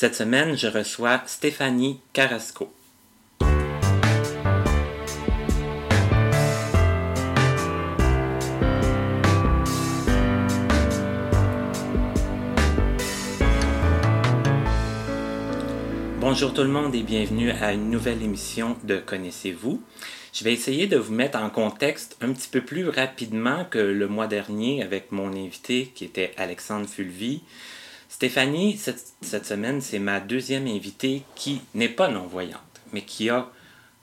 Cette semaine, je reçois Stéphanie Carrasco. Bonjour tout le monde et bienvenue à une nouvelle émission de Connaissez-vous. Je vais essayer de vous mettre en contexte un petit peu plus rapidement que le mois dernier avec mon invité qui était Alexandre Fulvy. Stéphanie, cette, cette semaine, c'est ma deuxième invitée qui n'est pas non-voyante, mais qui a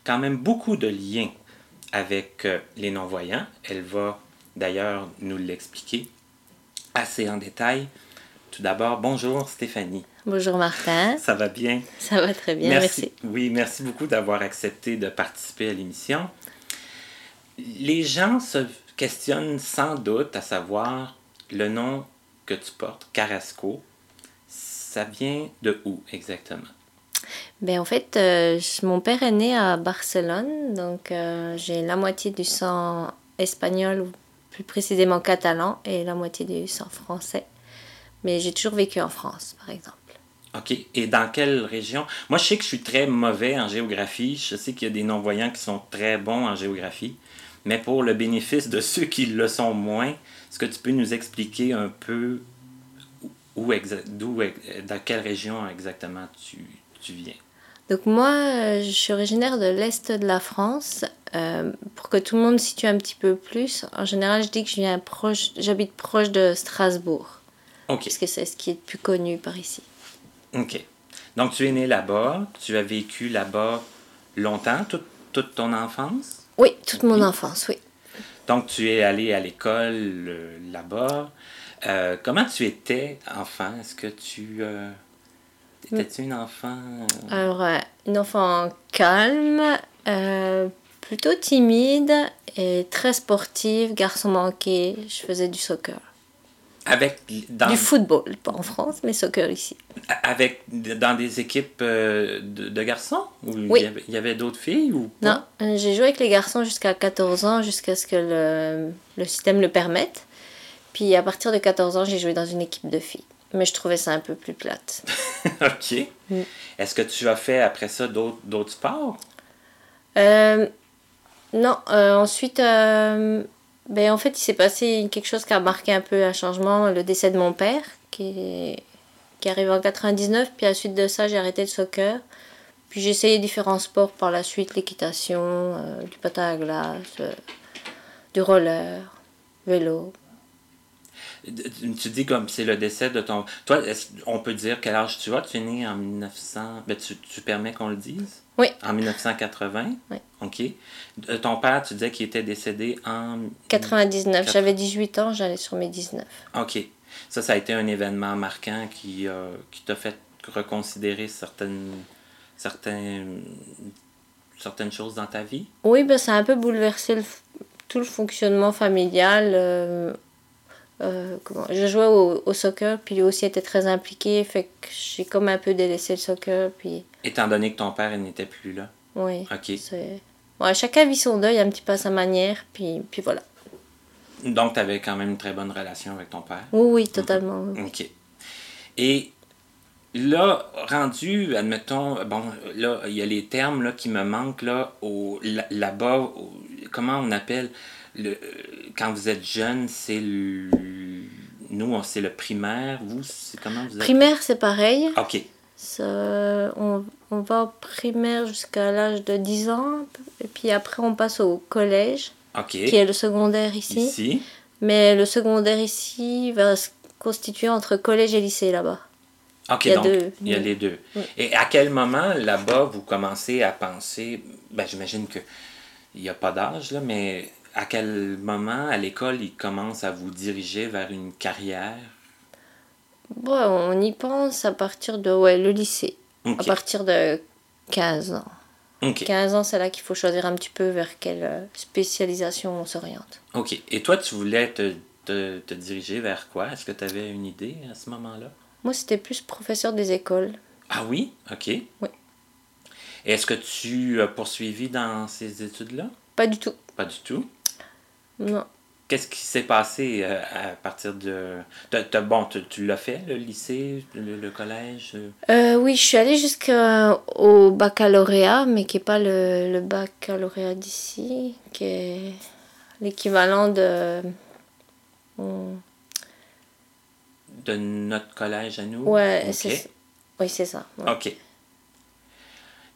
quand même beaucoup de liens avec euh, les non-voyants. Elle va d'ailleurs nous l'expliquer assez en détail. Tout d'abord, bonjour Stéphanie. Bonjour Martin. Ça va bien? Ça va très bien, merci. Oui, merci beaucoup d'avoir accepté de participer à l'émission. Les gens se questionnent sans doute à savoir le nom que tu portes, Carrasco. Ça vient de où exactement? Ben, en fait, euh, mon père est né à Barcelone, donc euh, j'ai la moitié du sang espagnol, ou plus précisément catalan, et la moitié du sang français. Mais j'ai toujours vécu en France, par exemple. OK. Et dans quelle région? Moi, je sais que je suis très mauvais en géographie. Je sais qu'il y a des non-voyants qui sont très bons en géographie. Mais pour le bénéfice de ceux qui le sont moins, est-ce que tu peux nous expliquer un peu où, d'où, dans quelle région exactement tu, tu viens? Donc moi, euh, je suis originaire de l'Est de la France. Euh, pour que tout le monde situe un petit peu plus, en général, je dis que je viens proche, j'habite proche de Strasbourg. OK. Parce que c'est ce qui est le plus connu par ici. OK. Donc, tu es né là-bas, tu as vécu là-bas longtemps, toute, toute ton enfance? Oui, toute mon enfance, oui. Donc, tu es allé à l'école euh, là-bas. Euh, comment tu étais enfant? Est-ce que tu... Euh, Étais-tu une enfant... euh, Alors, euh, une enfant calme, plutôt timide et très sportive, garçon manqué. Je faisais du soccer. avec, dans, Du football, pas en France, mais soccer ici. avec, dans des équipes euh, de, de garçons? Ou Oui. il y avait, il y avait d'autres filles ou Non, pas? j'ai joué avec les garçons jusqu'à 14 ans, jusqu'à ce que le, le système le permette. Puis à partir de 14 ans, j'ai joué dans une équipe de filles. Mais je trouvais ça un peu plus plate. OK. Mm. Est-ce que tu as fait après ça d'autres sports? Euh, non, euh, ensuite, euh, ben, en fait, il s'est passé quelque chose qui a marqué un peu un changement, le décès de mon père, qui, est- qui arrive en 99. Puis à la suite de ça, j'ai arrêté le soccer. Puis j'ai essayé différents sports par la suite, l'équitation, du patin à glace, du roller, vélo. Tu dis comme c'est le décès de ton. Toi, est-ce- on peut dire quel âge tu as? Tu es né en 1900. Ben, tu, tu permets qu'on le dise? Oui. En 1980? Oui. OK. Euh, Ton père, tu disais qu'il était décédé en. 99, j'avais 18 ans, j'allais sur mes 19. OK. Ça, ça a été un événement marquant qui, euh, qui t'a fait reconsidérer certaines, certaines, certaines choses dans ta vie? Oui, ben, ça a un peu bouleversé le tout le fonctionnement familial. euh, euh, comment, je jouais au, au soccer, puis lui aussi était très impliqué, fait que j'ai comme un peu délaissé le soccer, puis Étant donné que ton père il n'était plus là. oui. OK. chacun vit son deuil un petit peu à sa manière, puis, puis voilà. Donc, tu avais quand même une très bonne relation avec ton père? Oui, oui, totalement. oui. OK. Et là, rendu, admettons, bon, là, il y a les termes là, qui me manquent là, là-bas. comment on appelle le, euh, quand vous êtes jeune, c'est le. Nous, c'est le primaire. Vous, c'est comment vous êtes? Primaire, c'est pareil. OK. Ça, on, on va au primaire jusqu'à l'âge de 10 ans, et puis après on passe au collège, OK. qui est le secondaire ici. Ici. Mais le secondaire ici va se constituer entre collège et lycée là-bas. OK, Il y a donc deux. il y a les deux. Oui. Et à quel moment, là-bas, vous commencez à penser, ben j'imagine que il n'y a pas d'âge, là, mais à quel moment, à l'école, ils commencent à vous diriger vers une carrière? Bon, on y pense à partir de ouais, le lycée, à partir de 15 ans. OK. 15 ans, c'est là qu'il faut choisir un petit peu vers quelle euh, spécialisation on s'oriente. OK. Et toi, tu voulais te, te, te diriger vers quoi? Est-ce que tu avais une idée à ce moment-là? Moi, c'était plus professeur des écoles. Ah oui? OK. Oui. Et Est-ce que tu as poursuivi dans ces études-là? Pas du tout. Pas du tout? Non. qu'est-ce qui s'est passé euh, à partir de... bon, tu, l'as fait, le lycée, le, collège? Euh, oui, je suis allée jusqu'au baccalauréat, mais qui n'est pas le, le baccalauréat d'ici, qui est l'équivalent de... De notre collège à nous? Ouais, c'est oui, c'est ça. OK.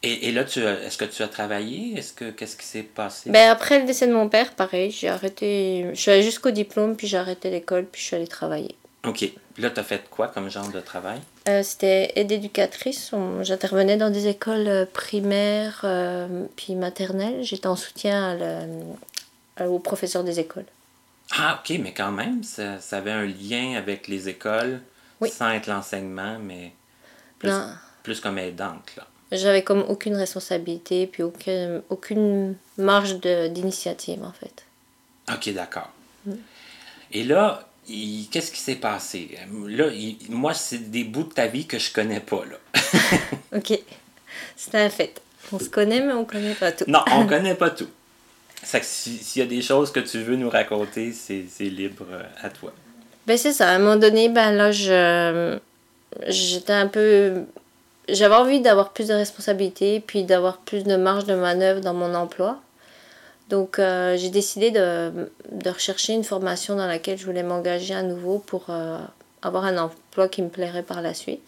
Et, et là, tu est-ce que tu as travaillé? Est-ce que qu'est-ce qui s'est passé? Ben après le décès de mon père, pareil, j'ai arrêté. Je suis allée jusqu'au diplôme, puis j'ai arrêté l'école, puis je suis allée travailler. OK. Là, tu as fait quoi comme genre de travail? Euh, c'était aide éducatrice. J'intervenais dans des écoles euh, primaires euh, puis maternelles. J'étais en soutien aux professeurs des écoles. Ah, OK, mais quand même, ça, ça avait un lien avec les écoles sans être l'enseignement, mais plus, plus comme aidante. Là. J'avais comme aucune responsabilité, puis aucune, aucune marge d'initiative, en fait. OK, d'accord. Mm. Et là, qu'est-ce qui s'est passé? Là, moi, c'est des bouts de ta vie que je connais pas, là. OK. C'est un fait. On se connaît, mais on connaît pas tout. non, on connaît pas tout. S'il y a des choses que tu veux nous raconter, c'est libre euh, à toi. Ben, c'est ça. À un moment donné, ben là, je j'étais un peu j'avais envie d'avoir plus de responsabilités, puis d'avoir plus de marge de manœuvre dans mon emploi. Donc euh, j'ai décidé de, de, rechercher une formation dans laquelle je voulais m'engager à nouveau pour euh, avoir un emploi qui me plairait par la suite.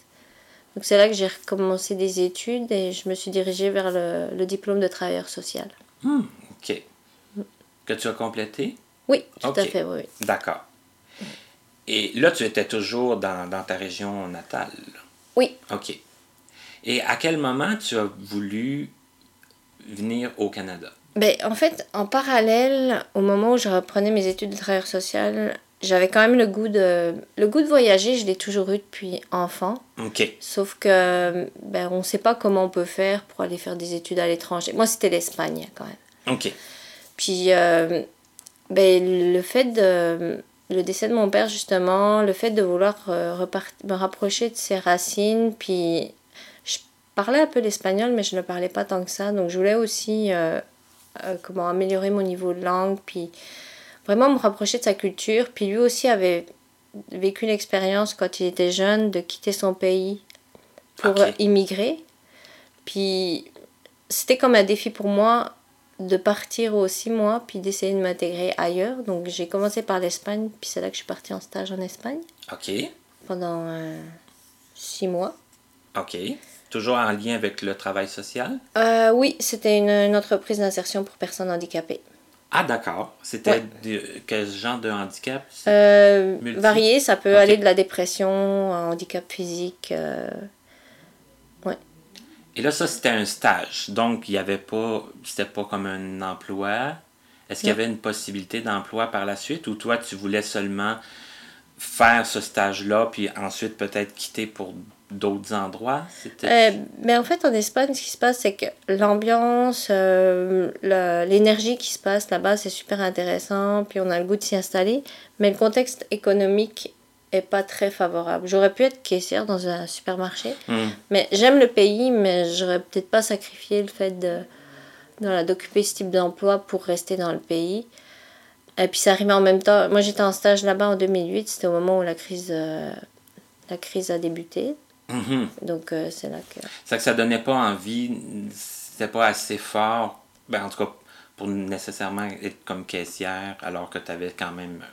Donc c'est là que j'ai recommencé des études et je me suis dirigée vers le, le diplôme de travailleur social. Hmm, ok. Que tu as complété? Oui, tout à fait, oui. D'accord. Et là, tu étais toujours dans, dans ta région natale? Oui. OK. Et à quel moment tu as voulu venir au Canada? Ben, en fait, en parallèle, au moment où je reprenais mes études de travailleur social, j'avais quand même le goût de le goût de voyager, je l'ai toujours eu depuis enfant. OK. Sauf que ben on sait pas comment on peut faire pour aller faire des études à l'étranger. Moi, c'était l'Espagne quand même. OK. Puis euh, ben, le fait de le décès de mon père justement, le fait de vouloir euh, me rapprocher de ses racines puis parlais un peu l'espagnol, mais je ne parlais pas tant que ça. Donc je voulais aussi euh, euh, comment améliorer mon niveau de langue, puis vraiment me rapprocher de sa culture. Puis lui aussi avait vécu l'expérience quand il était jeune de quitter son pays pour immigrer. Puis c'était comme un défi pour moi de partir aussi moi, puis d'essayer de m'intégrer ailleurs. Donc j'ai commencé par l'Espagne, puis c'est là que je suis partie en stage en Espagne. OK. Pendant euh, six mois. OK. Toujours en lien avec le travail social? Euh, oui, c'était une, entreprise d'insertion pour personnes handicapées. Ah, d'accord. C'était quel genre de handicap? Euh, varié, ça peut aller de la dépression, un handicap physique. Euh, ouais. Et là, ça, c'était un stage. Donc, il n'y avait pas. C'était pas comme un emploi. Est-ce qu'il y avait une possibilité d'emploi par la suite ou toi, tu voulais seulement faire ce stage-là, puis ensuite peut-être quitter pour d'autres endroits? Euh, mais en fait, en Espagne, ce qui se passe, c'est que l'ambiance, euh, l'énergie qui se passe là-bas, c'est super intéressant, puis on a le goût de s'y installer, mais le contexte économique est pas très favorable. J'aurais pu être caissière dans un supermarché, hmm. mais j'aime le pays, mais j'aurais peut-être pas sacrifié le fait de d'occuper ce type d'emploi pour rester dans le pays. Et puis ça arrivait en même temps. Moi j'étais en stage là-bas en 2008, c'était au moment où la crise, euh, la crise a débuté. Mhm. Donc, euh, c'est là que. C'est que ça donnait pas envie, c'était pas assez fort, ben, en tout cas, pour nécessairement être comme caissière, alors que tu avais quand même euh,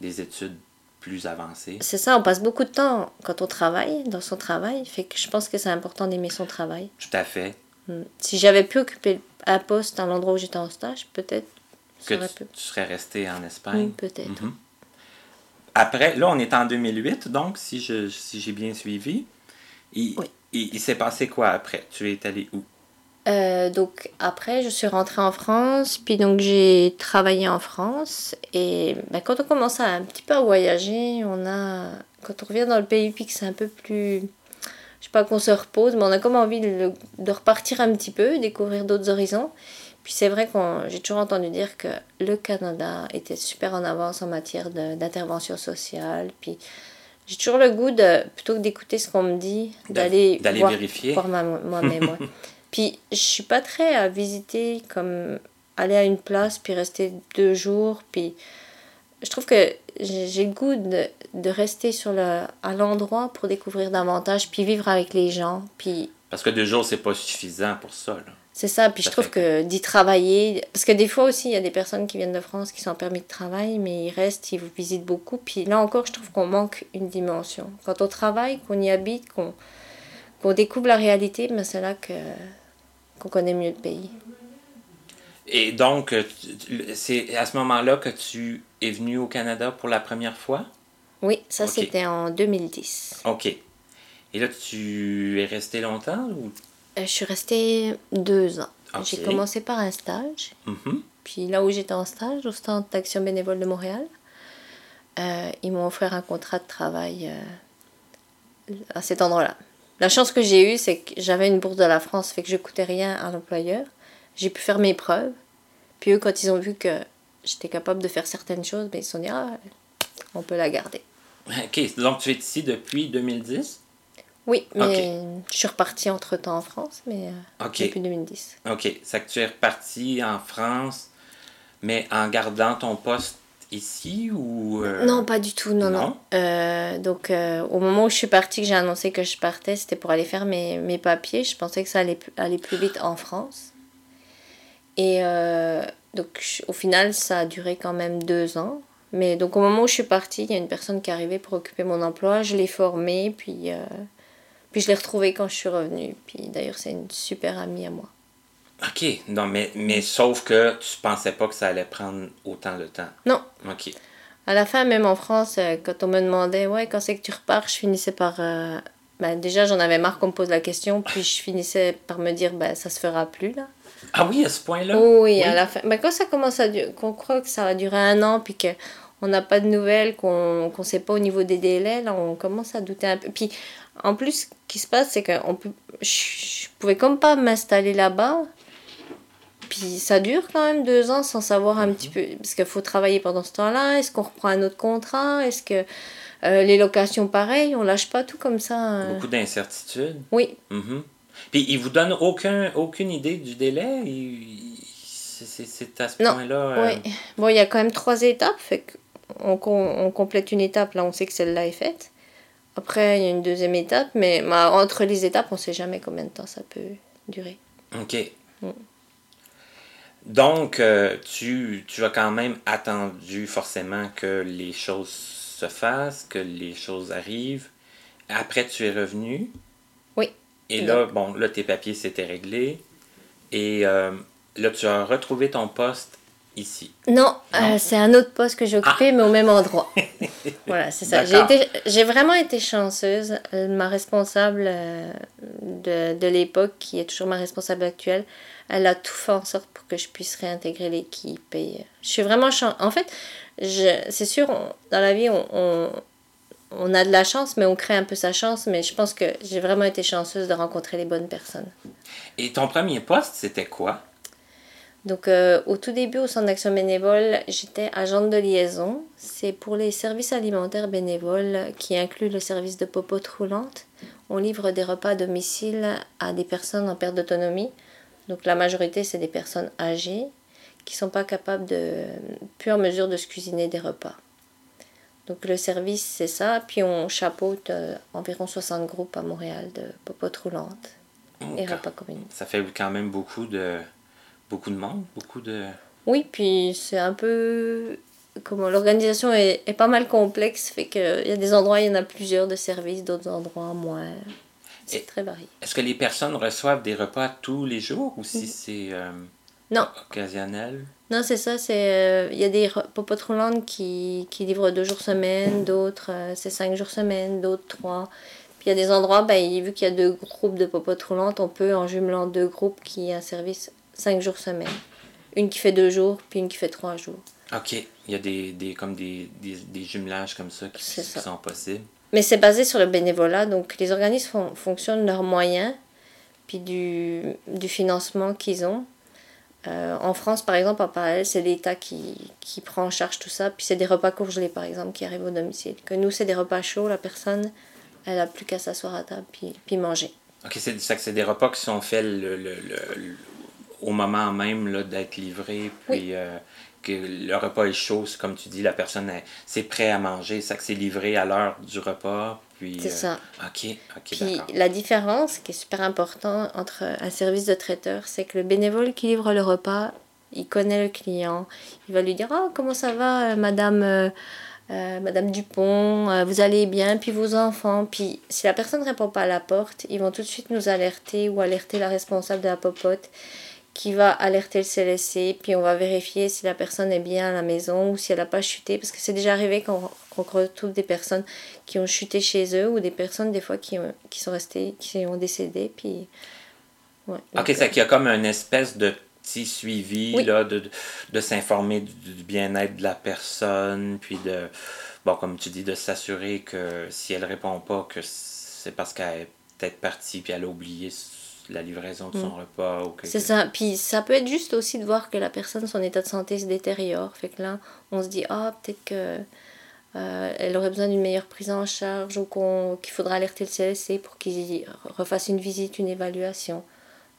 des études plus avancées. C'est ça, on passe beaucoup de temps quand on travaille, dans son travail, fait que je pense que c'est important d'aimer son travail. Tout à fait. Hmm. Si j'avais pu occuper un poste dans l'endroit où j'étais en stage, peut-être. Que tu, serais resté en Espagne. peut-être. Mhm. Après, là, on est en 2008, donc, si j'ai si j'ai bien suivi. Il, il, s'est passé quoi après? Tu es allé où? Euh, donc après, je suis rentrée en France, puis donc j'ai travaillé en France. Et ben, quand on commence à un petit peu à voyager, on a, quand on revient dans le pays, puis que c'est un peu plus, je sais pas qu'on se repose, mais on a comme envie de, de repartir un petit peu, découvrir d'autres horizons. Puis c'est vrai que j'ai toujours entendu dire que le Canada était super en avance en matière d'intervention sociale. Puis j'ai toujours le goût de, plutôt que d'écouter ce qu'on me dit, d'aller voir, vérifier. voir moi-même. Puis je suis pas très à visiter, comme aller à une place, puis rester deux jours, puis je trouve que j'ai le goût de, de, rester sur le, à l'endroit pour découvrir davantage, puis vivre avec les gens. Puis... Parce que deux jours, c'est pas suffisant pour ça. C'est ça, puis je trouve que d'y travailler, parce que des fois aussi, il y a des personnes qui viennent de France qui sont en permis de travail, mais ils restent, ils vous visitent beaucoup. Puis là encore, je trouve qu'on manque une dimension. Quand on travaille, qu'on y habite, qu'on découvre la réalité, mais c'est là que qu'on connaît mieux le pays. Et donc, euh, c'est à ce moment-là que tu es venu au Canada pour la première fois? Oui, ça c'était en 2010. OK. Et là, tu es resté longtemps ou? Euh, je suis restée deux ans. J'ai commencé par un stage. Mm-hmm. Puis là où j'étais en stage, au Centre d'Action Bénévole de Montréal, euh, ils m'ont offert un contrat de travail à cet endroit-là. La chance que j'ai eue, c'est que j'avais une bourse de la France, fait que je coûtais rien à l'employeur. J'ai pu faire mes preuves. Puis eux, quand ils ont vu que j'étais capable de faire certaines choses, ben, ils se sont dit, ah, on peut la garder. OK, donc tu es ici depuis 2010? Oui, mais je suis repartie entre-temps en France, mais euh, depuis 2010. OK, c'est que tu es repartie en France, mais en gardant ton poste ici ou... Euh, non, pas du tout, non, non. Euh, donc, euh, au moment où je suis partie, que j'ai annoncé que je partais, c'était pour aller faire mes, mes, papiers. Je pensais que ça allait aller plus vite en France. Et donc, au final, ça a duré quand même deux ans. Mais donc, au moment où je suis partie, il y a une personne qui est arrivée pour occuper mon emploi. Je l'ai formée, puis, puis je l'ai retrouvée quand je suis revenue. Puis d'ailleurs, c'est une super amie à moi. OK. Non, mais, mais sauf que tu pensais pas que ça allait prendre autant de temps. Non. OK. À la fin, même en France, euh, quand on me demandait, ouais, quand c'est que tu repars, je finissais par. Euh, ben, déjà, j'en avais marre qu'on me pose la question, puis je finissais par me dire, ben, ça se fera plus, là. Ah oui, à ce point-là? oui, à la fin. Ben, quand ça commence à durer, qu'on croit que ça va durer un an, puis qu'on n'a pas de nouvelles, qu'on ne sait pas au niveau des délais, là, on commence à douter un peu. Puis, en plus, ce qui se passe, c'est que on peut, je pouvais comme pas m'installer là-bas puis ça dure quand même deux ans sans savoir un petit peu. Parce qu'il faut travailler pendant ce temps-là. Est-ce qu'on reprend un autre contrat? Est-ce que euh, les locations, pareil, on lâche pas tout comme ça. Hein? Beaucoup d'incertitudes. Oui. Mm Puis ils vous donnent aucun, aucune idée du délai? C'est à ce point-là. Euh, oui. Bon, il y a quand même trois étapes. Fait on complète une étape, là, on sait que celle-là est faite. Après, il y a une deuxième étape, mais bah, entre les étapes, on ne sait jamais combien de temps ça peut durer. OK. Mm. Donc, euh, tu, tu as quand même attendu forcément que les choses se fassent, que les choses arrivent. Après, tu es revenu. Oui. Et là, bon, là, tes papiers s'étaient réglés. Et euh, là, tu as retrouvé ton poste ici. Non, euh, c'est un autre poste que j'ai occupé, ah! mais au même endroit. voilà, c'est ça. J'ai vraiment été chanceuse. Ma responsable de, de l'époque, qui est toujours ma responsable actuelle, elle a tout fait en sorte pour que je puisse réintégrer l'équipe. Et je suis vraiment En fait, c'est sûr, dans la vie, on, on, a de la chance, mais on crée un peu sa chance. Mais je pense que j'ai vraiment été chanceuse de rencontrer les bonnes personnes. Et ton premier poste, c'était quoi? Donc, euh, au tout début, au centre d'action bénévole, j'étais agente de liaison. C'est pour les services alimentaires bénévoles qui incluent le service de popote roulante. On livre des repas à domicile à des personnes en perte d'autonomie. Donc la majorité, c'est des personnes âgées qui ne sont pas capables de, plus en mesure de se cuisiner des repas. Donc le service, c'est ça. Puis on chapeaute euh, environ 60 groupes à Montréal de popotes roulantes et repas communs. Ça fait quand même beaucoup de, beaucoup de monde, beaucoup de... Oui, puis c'est un peu... Comment l'organisation est, est, pas mal complexe, fait qu'il y a des endroits, il y en a plusieurs de services, d'autres endroits moins. C'est très varié. Est-ce que les personnes reçoivent des repas tous les jours ou si mm. c'est euh, non. occasionnel? Non, c'est ça. C'est euh, Il y a des roulantes qui, qui livrent deux jours semaine, d'autres euh, c'est cinq jours semaine, d'autres trois. Puis il y a des endroits, ben, vu qu'il y a deux groupes de popotes roulantes, on peut, en jumelant deux groupes, qui a un service cinq jours semaine. Une qui fait deux jours, puis une qui fait trois jours. OK. Il y a des, des comme des, des, des jumelages comme ça qui, qui sont possibles. Mais c'est basé sur le bénévolat, donc les organismes fonctionnent de leurs moyens, puis du, du financement qu'ils ont. Euh, en France, par exemple, en parallèle, c'est l'État qui, qui, prend en charge tout ça. Puis c'est des repas congelés, par exemple, qui arrivent au domicile. Que nous, c'est des repas chauds, la personne, elle n'a plus qu'à s'asseoir à table puis, puis manger. Ok, c'est ça que c'est des repas qui sont faits le, le, le, au moment même d'être livrés. Puis, euh, que le repas est chaud, c'est comme tu dis, la personne, est- c'est prêt à manger, ça que c'est livré à l'heure du repas. Puis, C'est euh, ça. OK, OK, Puis la différence qui est super importante entre un service de traiteur, c'est que le bénévole qui livre le repas, il connaît le client. Il va lui dire Oh, comment ça va, euh, madame, euh, euh, madame Dupont Euh, Vous allez bien Puis vos enfants? Puis si la personne ne répond pas à la porte, ils vont tout de suite nous alerter ou alerter la responsable de la popote qui va alerter le CLSC. Puis on va vérifier si la personne est bien à la maison ou si elle n'a pas chuté. Parce que c'est déjà arrivé qu'on retrouve des personnes qui ont chuté chez eux ou des personnes des fois qui, ont- qui sont restées, qui ont décédé. Puis, ouais. OK, c'est qu'il y a comme une espèce de petit suivi, Oui. là, de, de, s'informer du, du bien-être de la personne, puis de, bon, comme tu dis, de s'assurer que si elle répond pas, que c'est parce qu'elle est peut-être partie, puis elle a oublié la livraison de son repas. ou Mm. C'est ça. Puis ça peut être juste aussi de voir que la personne, son état de santé se détériore. Fait que là, on se dit, ah, peut-être que euh, elle aurait besoin d'une meilleure prise en charge ou qu'on, qu'il faudra alerter le CLSC pour qu'il refasse une visite, une évaluation.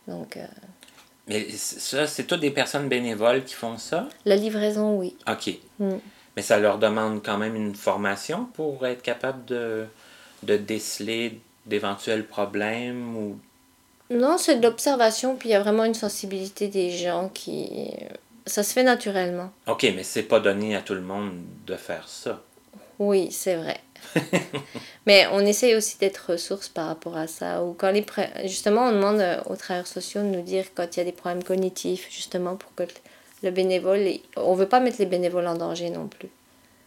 Donc, euh, Mais ça, c'est toutes des personnes bénévoles qui font ça? la livraison, oui. OK. Mm. Mais ça leur demande quand même une formation pour être capable de, de déceler d'éventuels problèmes ou Non, c'est de l'observation, puis il y a vraiment une sensibilité des gens qui... Ça se fait naturellement. OK, mais c'est pas donné à tout le monde de faire ça. Oui, c'est vrai. Mais on essaye aussi d'être ressources par rapport à ça. Ou quand les pré- Justement, on demande euh, aux travailleurs sociaux de nous dire quand il y a des problèmes cognitifs, justement, pour que le bénévole... On veut pas mettre les bénévoles en danger non plus.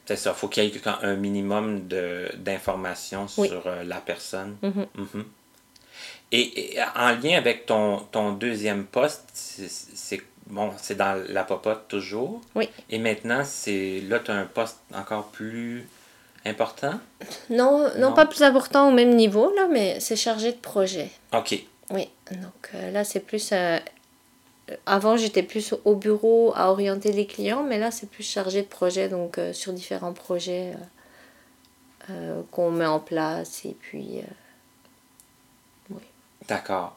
C'est ça, faut qu'il y ait un minimum d'informations Oui. sur euh, la personne. Mhm. Et, et en lien avec ton, ton deuxième poste, c'est- bon, c'est dans la popote toujours. Oui. Et maintenant, c'est là, tu as un poste encore plus important? Non, non, Non? pas plus important au même niveau, là, mais c'est chargé de projet. OK. Oui, donc euh, là, c'est plus... euh, Avant, j'étais plus au bureau à orienter les clients, mais là, c'est plus chargé de projet, donc euh, sur différents projets euh, euh, qu'on met en place. Et puis, euh, D'accord.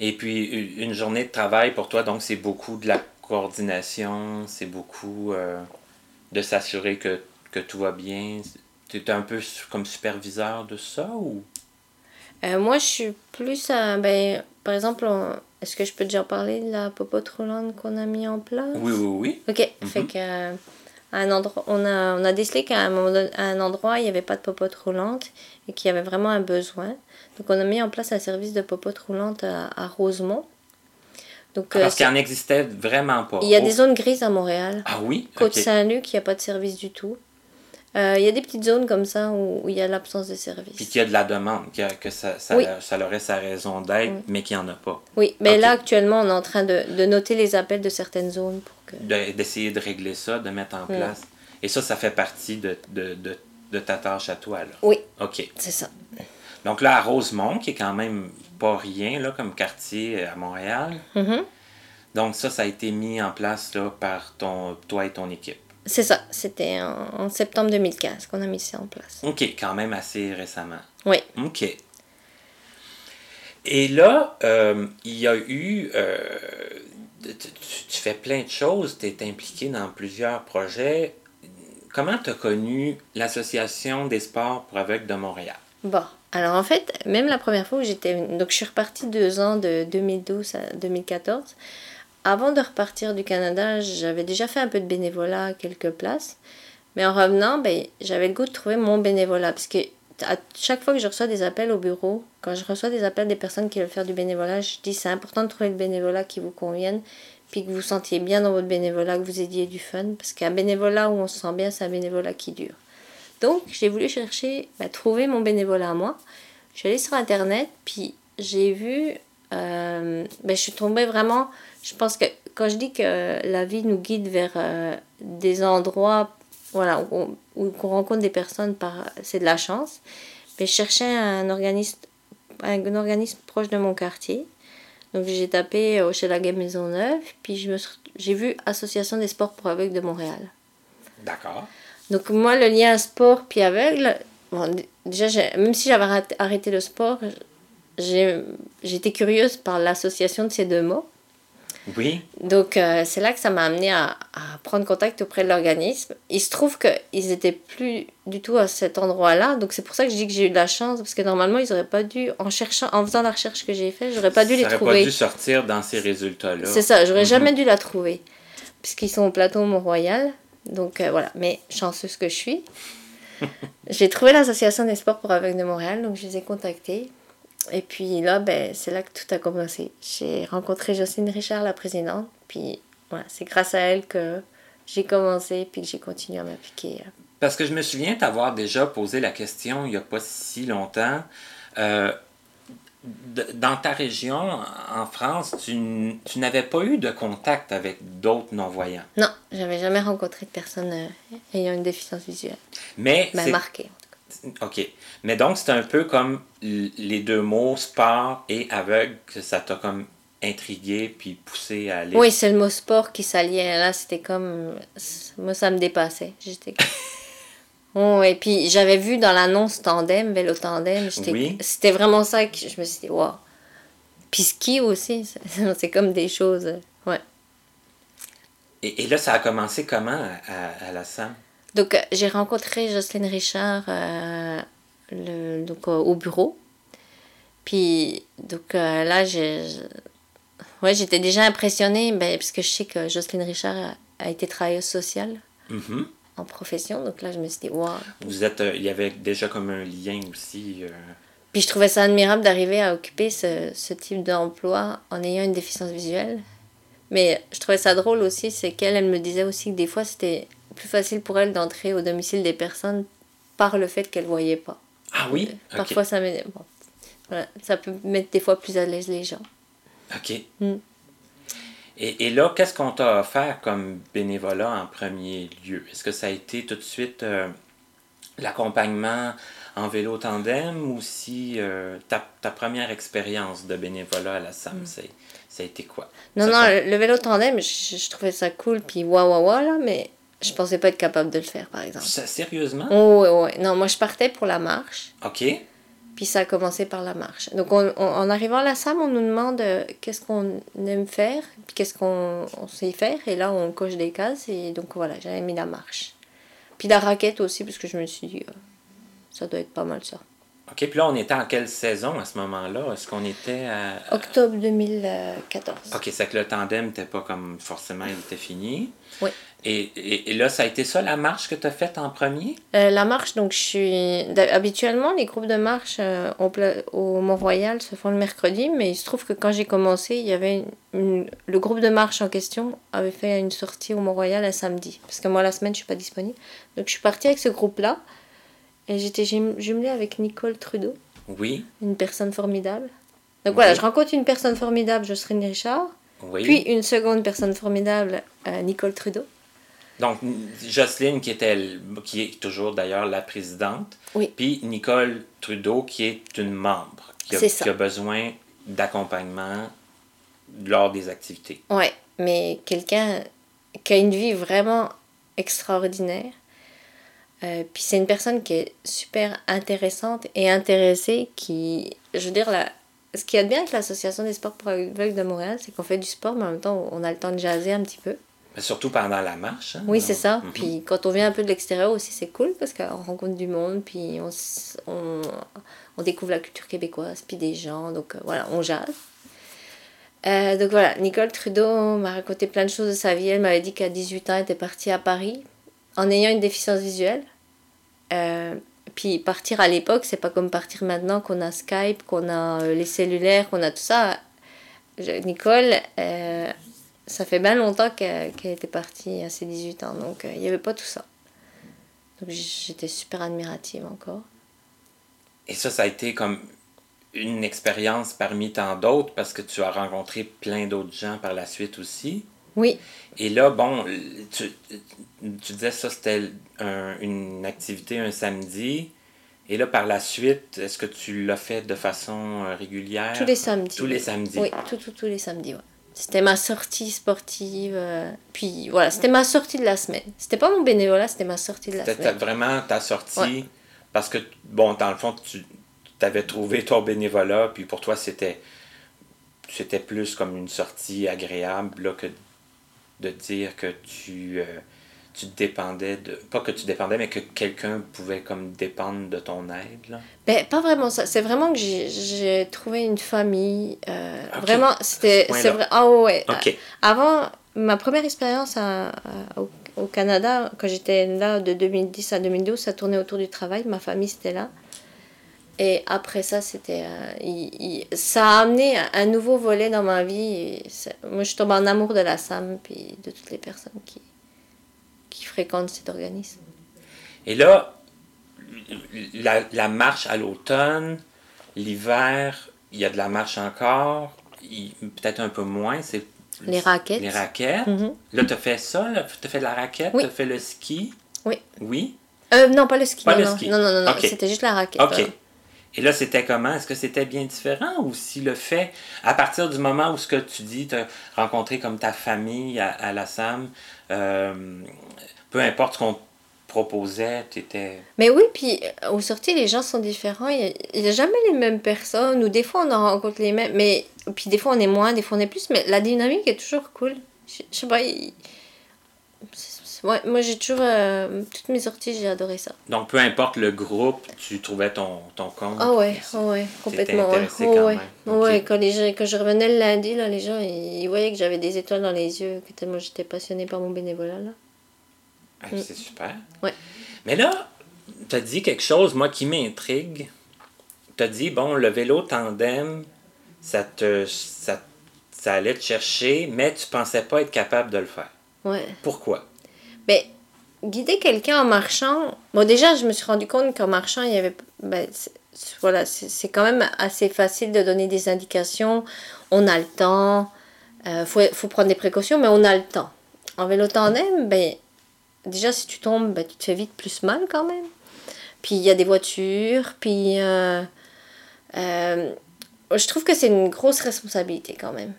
Et puis, une journée de travail pour toi, donc, c'est beaucoup de la coordination, c'est beaucoup euh, de s'assurer que, que tout va bien. Tu es un peu comme superviseur de ça ou? Euh, moi, je suis plus à. Ben, par exemple, on- est-ce que je peux déjà parler de la popote roulante qu'on a mis en place? Oui, oui, oui. Ok, fait que. À un endroit, on, a, on a décelé qu'à un, moment donné- à un endroit, il n'y avait pas de popote roulante et qu'il y avait vraiment un besoin. Donc, on a mis en place un service de popote roulante à, à Rosemont. Donc, euh, Parce qu'il en existait vraiment pas. il y a Oh. des zones grises à Montréal. Ah oui? Côte-Saint-Luc, il n'y a pas de service du tout. Euh, il y a des petites zones comme ça où, il y a l'absence de service. Puis qu'il y a de la demande, a- que ça, ça, Oui. ça aurait sa raison d'être, Oui. mais qu'il n'y en a pas. Oui, mais là actuellement, on est en train de, de noter les appels de certaines zones pour que. De- D'essayer de régler ça, de mettre en Mm. place. Et ça, ça fait partie de, de, de, de ta tâche à toi, là. Oui, OK. c'est ça. Donc là, à Rosemont, qui est quand même pas rien, là, comme quartier à Montréal. Mhm. Donc ça, ça a été mis en place, là, par ton, toi et ton équipe. C'est ça. C'était en, en septembre 2015 qu'on a mis ça en place. OK, quand même assez récemment. Oui. OK. Et là, euh, il y a eu... euh, tu, fais plein de choses, tu es impliqué dans plusieurs projets. Comment tu as connu l'Association des sports pour aveugles de Montréal? Bon, alors en fait, même la première fois où j'étais. Donc je suis repartie deux ans de 2012 à 2014. Avant de repartir du Canada, j'avais déjà fait un peu de bénévolat à quelques places. Mais en revenant, ben, j'avais le goût de trouver mon bénévolat. Parce que à chaque fois que je reçois des appels au bureau, quand je reçois des appels des personnes qui veulent faire du bénévolat, je dis c'est important de trouver le bénévolat qui vous convienne, puis que vous vous sentiez bien dans votre bénévolat, que vous ayez du fun. Parce qu'un bénévolat où on se sent bien, c'est un bénévolat qui dure. Donc, j'ai voulu chercher, bah, trouver mon bénévolat à moi. Je suis allée sur Internet, puis j'ai vu, euh, ben, je suis tombée vraiment, je pense que quand je dis que la vie nous guide vers euh, des endroits voilà, où, on- où on rencontre des personnes, par, c'est de la chance, mais je cherchais un organisme, un organisme proche de mon quartier. Donc j'ai tapé au Hochelaga Maisonneuve, puis je me j'ai vu Association des sports pour aveugles de Montréal. D'accord. Donc moi, le lien sport puis aveugle, bon, déjà, même si j'avais arrêté- arrêté le sport, j'ai- j'étais curieuse par l'association de ces deux mots. Oui. Donc, euh, c'est là que ça m'a amené à, à prendre contact auprès de l'organisme. Il se trouve qu'ils n'étaient plus du tout à cet endroit-là. Donc, c'est pour ça que je dis que j'ai eu de la chance. Parce que normalement, ils n'auraient pas dû, en, cherchant, en faisant la recherche que j'ai faite, j'aurais pas dû les Ça trouver. pas dû sortir dans ces résultats-là. C'est ça, j'aurais Mhm. jamais dû la trouver. Puisqu'ils sont au plateau Mont-Royal. Donc euh, voilà, mais chanceuse que je suis. J'ai trouvé l'association des sports pour aveugles de Montréal, donc je les ai contactés. Et puis là, ben, c'est là que tout a commencé. J'ai rencontré Jocelyne Richard, la présidente. Puis voilà, c'est grâce à elle que j'ai commencé puis que j'ai continué à m'appliquer. Parce que je me souviens t'avoir déjà posé la question il n'y a pas si longtemps. Euh, dans ta région, en France, tu, n'avais pas eu de contact avec d'autres non-voyants? Non, j'avais jamais rencontré de personne euh, ayant une déficience visuelle. Mais Ben, marquée. OK. Mais donc, c'est un peu comme les deux mots sport et aveugle que ça t'a comme intrigué puis poussé à aller. Oui, c'est le mot sport qui s'alliait. Là, c'était comme. Moi, ça me dépassait. J'étais. Oh, et puis, j'avais vu dans l'annonce tandem, vélo tandem. Oui. C'était vraiment ça que je me suis dit, waouh. Puis ski aussi, c'est- comme des choses. Ouais. Et, et là, ça a commencé comment à, à- à la SAM? Donc, euh, j'ai rencontré Jocelyne Richard euh, le, donc, euh, au bureau. Puis, donc euh, là, j'ai. je- Ouais, j'étais déjà impressionnée, ben, parce que je sais que Jocelyne Richard a, a été travailleuse sociale. Mhm. en profession. Donc là, je me suis dit, waouh. Vous êtes, il y avait déjà comme un lien aussi. Puis je trouvais ça admirable d'arriver à occuper ce, ce type d'emploi en ayant une déficience visuelle. Mais je trouvais ça drôle aussi, c'est qu'elle, elle me disait aussi que des fois, c'était plus facile pour elle d'entrer au domicile des personnes par le fait qu'elle voyait pas. Ah oui? Euh. Parfois, ça, met... bon, voilà, ça peut mettre des fois plus à l'aise les gens. OK. Mm. Et, et là, qu'est-ce qu'on t'a offert comme bénévolat en premier lieu? Est-ce que ça a été tout de suite euh, l'accompagnement en vélo tandem ou si euh, ta, ta première expérience de bénévolat à la SAM, c'est- ça a été quoi? Non, Ça non, le, vélo tandem, je, je trouvais ça cool, puis waouh, waouh, là, mais je pensais pas être capable de le faire, par exemple. Ça, sérieusement? Oh, ouais, ouais. Non, moi, je partais pour la marche. OK. Puis ça a commencé par la marche. Donc on- on- en arrivant à la SAM, on nous demande euh, qu'est-ce qu'on aime faire, puis qu'est-ce qu'on on sait faire. Et là, on coche des cases. Et donc voilà, j'avais mis la marche. Puis la raquette aussi, parce que je me suis dit, euh, ça doit être pas mal ça. OK, puis là, on était en quelle saison à ce moment-là? Est-ce qu'on était à... Octobre 2014. OK, c'est que le tandem n'était pas comme forcément, il était fini. Oui. Et, et, et là, ça a été ça la marche que tu as faite en premier? Euh, la marche, donc je suis. Habituellement, les groupes de marche euh, au, Mont-Royal se font le mercredi, mais il se trouve que quand j'ai commencé, il y avait une- le groupe de marche en question avait fait une sortie au Mont-Royal un samedi. Parce que moi, la semaine, je suis pas disponible. Donc je suis partie avec ce groupe-là. Et j'étais jum- jumelée avec Nicole Trudeau, Oui. une personne formidable. Donc voilà, je rencontre une personne formidable, Jocelyne Richard. Oui. Puis une seconde personne formidable, euh, Nicole Trudeau. Donc, Jocelyne, qui, était, qui est toujours d'ailleurs la présidente. Oui. Puis Nicole Trudeau, qui est une membre, qui a, qui besoin d'accompagnement lors des activités. Ouais, mais quelqu'un qui a une vie vraiment extraordinaire. Euh, puis c'est une personne qui est super intéressante et intéressée, qui, je veux dire, la, ce qu'il y a de bien avec l'Association des sports pour aveugles de Montréal, c'est qu'on fait du sport, mais en même temps, on a le temps de jaser un petit peu. Mais surtout pendant la marche. hein, Oui, c'est ça. mhm. Puis quand on vient un peu de l'extérieur aussi, c'est cool parce qu'on rencontre du monde, puis on, on, on découvre la culture québécoise, puis des gens. Donc euh, voilà, on jase. Euh, donc voilà, Nicole Trudeau m'a raconté plein de choses de sa vie. Elle m'avait dit qu'à 18 ans, elle était partie à Paris en ayant une déficience visuelle. Euh, puis partir à l'époque, c'est pas comme partir maintenant qu'on a Skype, qu'on a les cellulaires, qu'on a tout ça. Je- Nicole, ça fait bien longtemps qu'elle était partie à ses 18 ans, donc euh, il n'y avait pas tout ça. Donc j'étais super admirative encore. Et ça, ça a été comme une expérience parmi tant d'autres parce que tu as rencontré plein d'autres gens par la suite aussi. Oui, Et là, bon, tu, tu disais ça, c'était un- une activité un samedi. Et là, par la suite, est-ce que tu l'as fait de façon euh, régulière? tous les samedis. Tous les samedis. Oui, tout, tout, tous les samedis, ouais. C'était ma sortie sportive. euh, puis voilà, c'était ma sortie de la semaine. C'était pas mon bénévolat, c'était ma sortie de la C'était semaine. vraiment ta sortie Ouais. parce que, bon, dans le fond, tu avais trouvé ton bénévolat, puis pour toi, c'était c'était plus comme une sortie agréable là, que de dire que tu, euh, tu dépendais de. Pas que tu dépendais, mais que quelqu'un pouvait comme dépendre de ton aide. Là? Ben, pas vraiment ça. C'est vraiment que j'ai- trouvé une famille. euh, Ok. Vraiment, c'était. c'est vrai. Ah ouais. OK. Avant, ma première expérience à- à- au, au Canada, quand j'étais là de 2010 à 2012, ça tournait autour du travail. Ma famille, c'était là. Et après ça, c'était. euh, ça a amené un- nouveau volet dans ma vie. Moi, je tombe en amour de la SAM puis de toutes les personnes qui, qui fréquentent cet organisme. Et là, la, la marche à l'automne, l'hiver, il y a de la marche encore, peut-être un peu moins. C'est Les raquettes. Les raquettes. Mhm. Là, tu as fait ça, tu as fait de la raquette, Oui. tu as fait le ski? Oui. Oui? Euh, non, pas le ski. Pas non, le non. ski. non, non, non, non, c'était juste la raquette. OK. hein. Et là, c'était comment? Est-ce que c'était bien différent ou si le fait, à partir du moment où ce que tu dis, tu rencontré comme ta famille à, la SAM, euh, peu importe ce qu'on proposait, tu étais... Mais oui, puis euh, aux sorties, les gens sont différents. Il n'y a, jamais les mêmes personnes, ou des fois on en rencontre les mêmes, mais puis des fois on est moins, des fois on est plus, mais la dynamique est toujours cool. Je, je sais pas, il- ouais, moi j'ai toujours, euh, toutes mes sorties, j'ai adoré ça. Donc, peu importe le groupe, tu trouvais ton, ton compte. Ah ouais, ah ouais, complètement. Ouais, quand ouais. même. Ouais, quand, les gens, quand je revenais le lundi, là, les gens, ils, ils voyaient que j'avais des étoiles dans les yeux, que tellement j'étais passionnée par mon bénévolat. Là. Ah, Mm. C'est super. Ouais. Mais là, tu as dit quelque chose, moi, qui m'intrigue. Tu as dit, bon, le vélo tandem, ça te ça, ça allait te chercher, mais tu pensais pas être capable de le faire. Ouais. Pourquoi? Ben, guider quelqu'un en marchant. Bon, déjà, je me suis rendu compte qu'en marchant, il y avait. Ben, voilà, c'est quand même assez facile de donner des indications. On a le temps. Il faut, faut prendre des précautions, mais on a le temps. En vélo tandem, ben, déjà, si tu tombes, ben, tu te fais vite plus mal quand même. Puis il y a des voitures, puis. euh, euh, je trouve que c'est une grosse responsabilité quand même.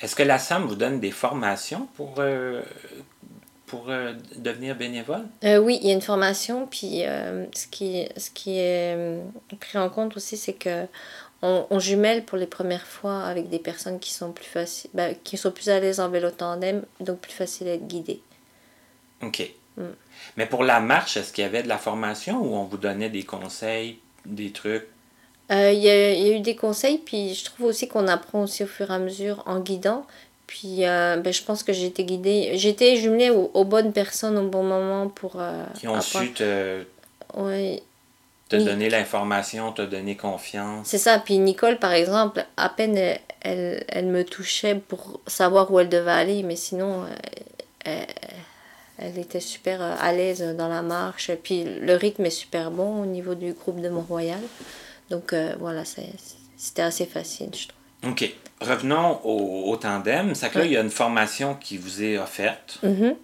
Est-ce que la SAM vous donne des formations pour, euh, pour euh, devenir bénévole? Euh, oui, il y a une formation, puis euh, ce, qui, ce qui est pris en compte aussi, c'est que on, on jumelle pour les premières fois avec des personnes qui sont plus faciles, ben, qui sont plus à l'aise en vélo tandem, donc plus facile à être guidées. OK. Mm. Mais pour la marche, est-ce qu'il y avait de la formation ou on vous donnait des conseils, des trucs? Il y, y a eu des conseils, puis je trouve aussi qu'on apprend aussi au fur et à mesure en guidant. Puis euh, ben, je pense que j'ai été guidée, été jumelée aux, aux bonnes personnes au bon moment pour euh, Qui ont apprendre. su te, Ouais, te Oui. donner l'information, te donner confiance? C'est ça. Puis Nicole, par exemple, à peine elle, elle, elle me touchait pour savoir où elle devait aller, mais sinon, euh, elle, elle était super euh, à l'aise dans la marche. Puis le rythme est super bon au niveau du groupe de Mont-Royal. Donc euh, voilà, c'était assez facile, je trouve. OK. Revenons au, au tandem. C'est que là, il y a une formation qui vous est offerte. Mhm.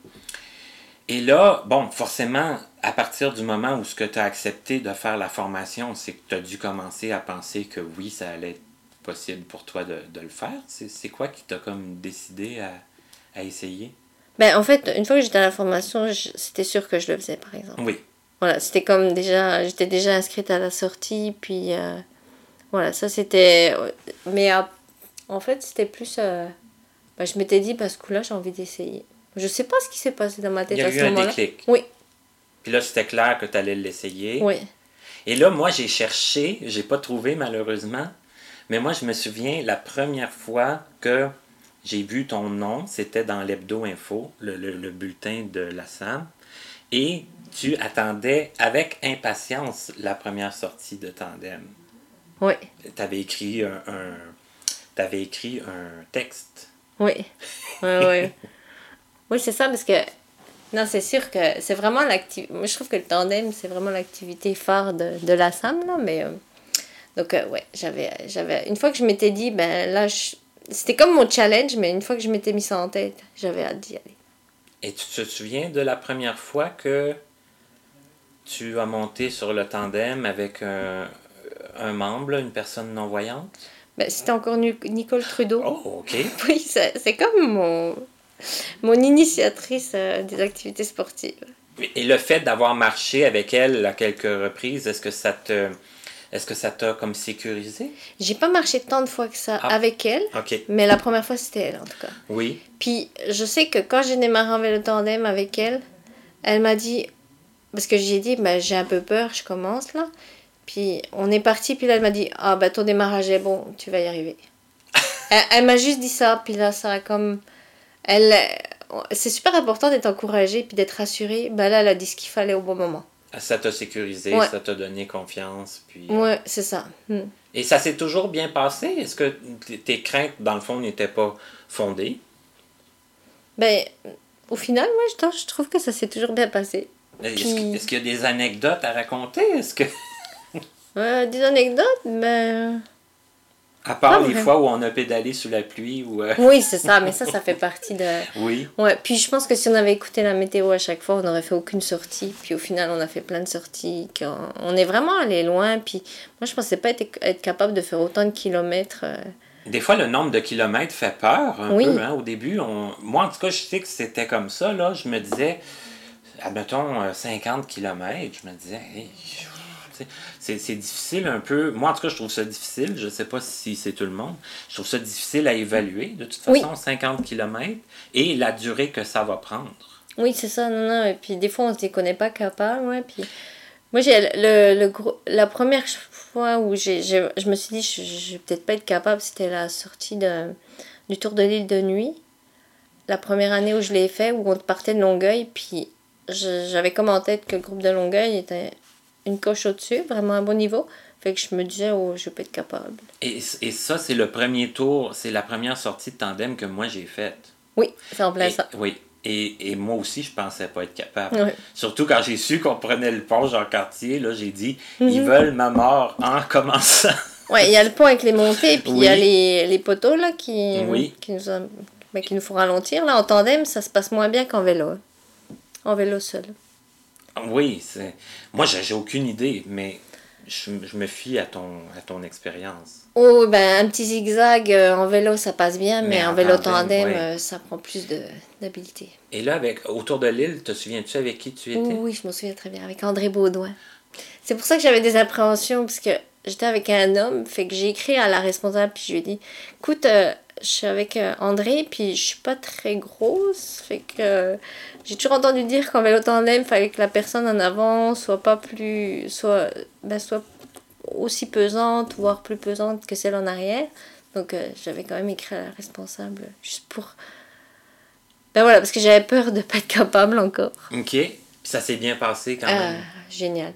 Et là, bon, forcément, à partir du moment où ce que tu as accepté de faire la formation, c'est que tu as dû commencer à penser que oui, ça allait être possible pour toi de, de le faire. C'est quoi qui t'a comme décidé à, à essayer? Ben, en fait, une fois que j'étais à la formation, c'était sûr que je le faisais, par exemple. Oui. Voilà, c'était comme déjà, j'étais déjà inscrite à la sortie, puis euh, voilà, ça c'était. Mais euh, en fait, c'était plus. euh, ben, je m'étais dit, parce que là, j'ai envie d'essayer. Je sais pas ce qui s'est passé dans ma Il tête y a à eu ce un moment-là. déclic. Oui, Puis là, c'était clair que tu allais l'essayer. oui. Et là, moi, j'ai cherché, j'ai pas trouvé malheureusement, mais moi, je me souviens la première fois que j'ai vu ton nom, c'était dans l'Hebdo Info, le, le- le bulletin de la SAM, et tu attendais avec impatience la première sortie de Tandem. Oui, Tu avais écrit un, un- t'avais écrit un texte. oui. Oui, oui. oui, c'est ça, parce que. Non, c'est sûr que c'est vraiment l'activité. Moi, je trouve que le tandem, c'est vraiment l'activité phare de, de la SAM, là, mais. euh, Donc, euh, ouais, j'avais, j'avais. Une fois que je m'étais dit, ben là, je- c'était comme mon challenge, mais une fois que je m'étais mis ça en tête, j'avais hâte d'y aller. Et tu te souviens de la première fois que tu as monté sur le tandem avec un, un membre, là, une personne non-voyante? Ben, c'était encore Nicole Trudeau. Oh, OK. Oui, c'est, comme mon, mon initiatrice euh, des activités sportives. Et le fait d'avoir marché avec elle à quelques reprises, est-ce que ça te Est-ce que ça t'a comme sécurisé? J'ai pas marché tant de fois que ça Ah. avec elle, OK. mais la première fois, c'était elle, en tout cas. Oui. Puis je sais que quand j'ai démarré en vélo tandem avec elle, elle m'a dit, parce que j'ai dit, ben, j'ai un peu peur, je commence là. Puis on est parti, puis là elle m'a dit, ah ben ton démarrage est bon, tu vas y arriver. elle elle m'a juste dit ça, puis là ça a comme... Elle, c'est super important d'être encouragée, puis d'être rassurée. Ben là elle a dit ce qu'il fallait au bon moment. Ça t'a sécurisé, Ouais. ça t'a donné confiance. Puis... Ouais, c'est ça. Hmm. Et ça s'est toujours bien passé? Est-ce que tes craintes, dans le fond, n'étaient pas fondées? Ben, au final, moi je, je trouve que ça s'est toujours bien passé. Puis- est-ce qu'il y a des anecdotes à raconter? Est-ce que, Euh, des anecdotes, ben... à part les fois où on a pédalé sous la pluie ou... euh, Oui, c'est ça, mais ça, ça fait partie de... Oui. Ouais, puis je pense que si on avait écouté la météo à chaque fois, on n'aurait fait aucune sortie. Puis au final, on a fait plein de sorties. qu'on- On est vraiment allé loin. Puis moi, je pensais pas être, être capable de faire autant de kilomètres. euh. Des fois, le nombre de kilomètres fait peur un Oui. peu. Hein? Au début, on... moi, en tout cas, je sais que c'était comme ça. Là. Je me disais, admettons, euh, 50 kilomètres, je me disais, hey, c'est c'est difficile un peu. Moi, en tout cas, je trouve ça difficile. Je sais pas si c'est tout le monde. Je trouve ça difficile à évaluer, de toute Oui. façon, 50 kilomètres et la durée que ça va prendre. Oui, c'est ça, non, non. Et puis des fois, on se dit qu'on n'est pas capable. Ouais, puis moi, j'ai le, le la première fois où j'ai, j'ai- je me suis dit, je, je vais peut-être pas être capable, c'était la sortie de, du Tour de l'île de nuit. La première année où je l'ai fait, où on partait de Longueuil, puis j'avais comme en tête que le groupe de Longueuil était une coche au-dessus, vraiment un bon niveau. Fait que je me disais, oh, je vais pas être capable. Et, et ça, c'est le premier tour, c'est la première sortie de tandem que moi j'ai faite. Oui, c'est en plein Et- ça. Oui. Et, et moi aussi, je pensais pas être capable. Surtout quand j'ai su qu'on prenait le pont Jean-Cartier, là, j'ai dit, Mhm. ils veulent ma mort en commençant. Ouais, il y a le pont avec les montées, puis il y a Oui. les, les poteaux là qui, Oui. qui, nous ben, qui nous font ralentir. Là, en tandem, ça se passe moins bien qu'en vélo. hein. En vélo seul. Oui, c'est... moi, j'ai aucune idée, mais je, je me fie à ton, à ton expérience. Oh, ben, un petit zigzag euh, en vélo, ça passe bien, mais, Mais en en vélo tandem, ouais. euh, ça prend plus de- d'habileté. Et là, avec, autour de l'île, te souviens-tu avec qui tu étais? Oui, oui, je me souviens très bien, avec André Baudouin. C'est pour ça que j'avais des appréhensions, parce que j'étais avec un homme, fait que j'ai écrit à la responsable, puis je lui ai dit, écoute, euh, je suis avec euh, André, puis je suis pas très grosse, fait que euh, j'ai toujours entendu dire qu'en vélo tandem, fallait que la personne en avant soit pas plus, soit, ben, soit aussi pesante, voire plus pesante que celle en arrière. Donc euh, j'avais quand même écrit à la responsable, juste pour... Ben voilà, parce que j'avais peur de pas être capable encore. OK. Puis ça s'est bien passé quand Ah, même. génial.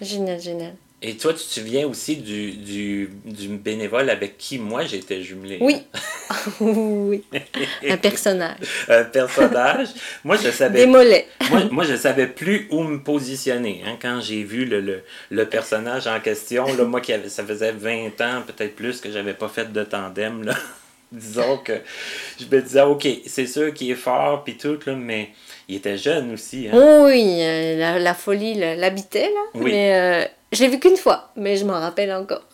Génial, génial. Et toi, tu te souviens aussi du, du, du bénévole avec qui moi j'étais jumelé? Oui. oui. Un personnage. Un personnage. moi, je savais Des mollets. moi, moi, je savais plus où me positionner. Hein, quand j'ai vu le, le, le personnage en question, là, moi qui avait, ça faisait 20 ans, peut-être plus, que j'avais pas fait de tandem, là. disons que je me disais, OK, c'est sûr qu'il est fort, puis tout, là, mais il était jeune aussi. Hein. Oui, euh, la, la folie l'habitait, là. Oui. Mais euh, je l'ai vu qu'une fois, mais je m'en rappelle encore.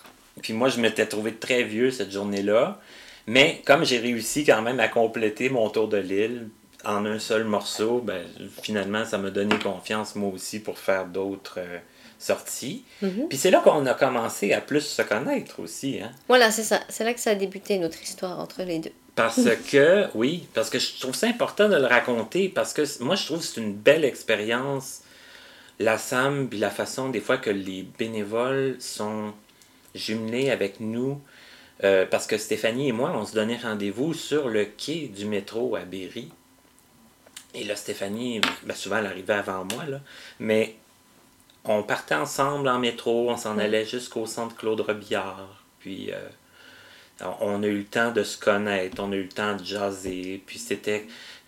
Puis moi, je m'étais trouvé très vieux cette journée-là. Mais comme j'ai réussi quand même à compléter mon tour de l'île en un seul morceau, ben, finalement, ça m'a donné confiance moi aussi pour faire d'autres euh, sorties. Mhm. Puis c'est là qu'on a commencé à plus se connaître aussi. Hein? Voilà, c'est ça. C'est là que ça a débuté notre histoire entre les deux. Parce que, oui, parce que je trouve ça important de le raconter, parce que moi, je trouve que c'est une belle expérience, la SAM, puis la façon des fois que les bénévoles sont jumelés avec nous. Euh, parce que Stéphanie et moi, on se donnait rendez-vous sur le quai du métro à Berry. Et là, Stéphanie, ben, souvent, elle arrivait avant moi, là, mais on partait ensemble en métro, on s'en allait jusqu'au centre Claude Robillard. Puis euh, on a eu le temps de se connaître, on a eu le temps de jaser, puis c'était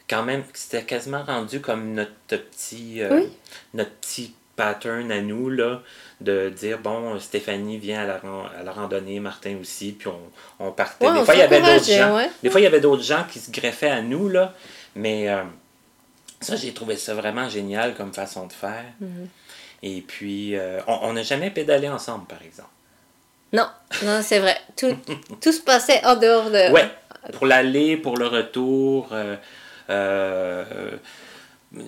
quand même, c'était quasiment rendu comme notre petit, euh, Oui. notre petit pattern à nous, là, de dire, bon, Stéphanie vient à la, à la randonnée, Martin aussi, puis on, on partait. Ouais, des on fois, il y avait d'autres gens. ouais. Des fois, il y avait d'autres gens qui se greffaient à nous, là, mais euh, ça, j'ai trouvé ça vraiment génial comme façon de faire. Mhm. Et puis, euh, on n'a jamais pédalé ensemble, par exemple. Non, non, c'est vrai. Tout, tout se passait en dehors de. Ouais, pour l'aller, pour le retour. euh,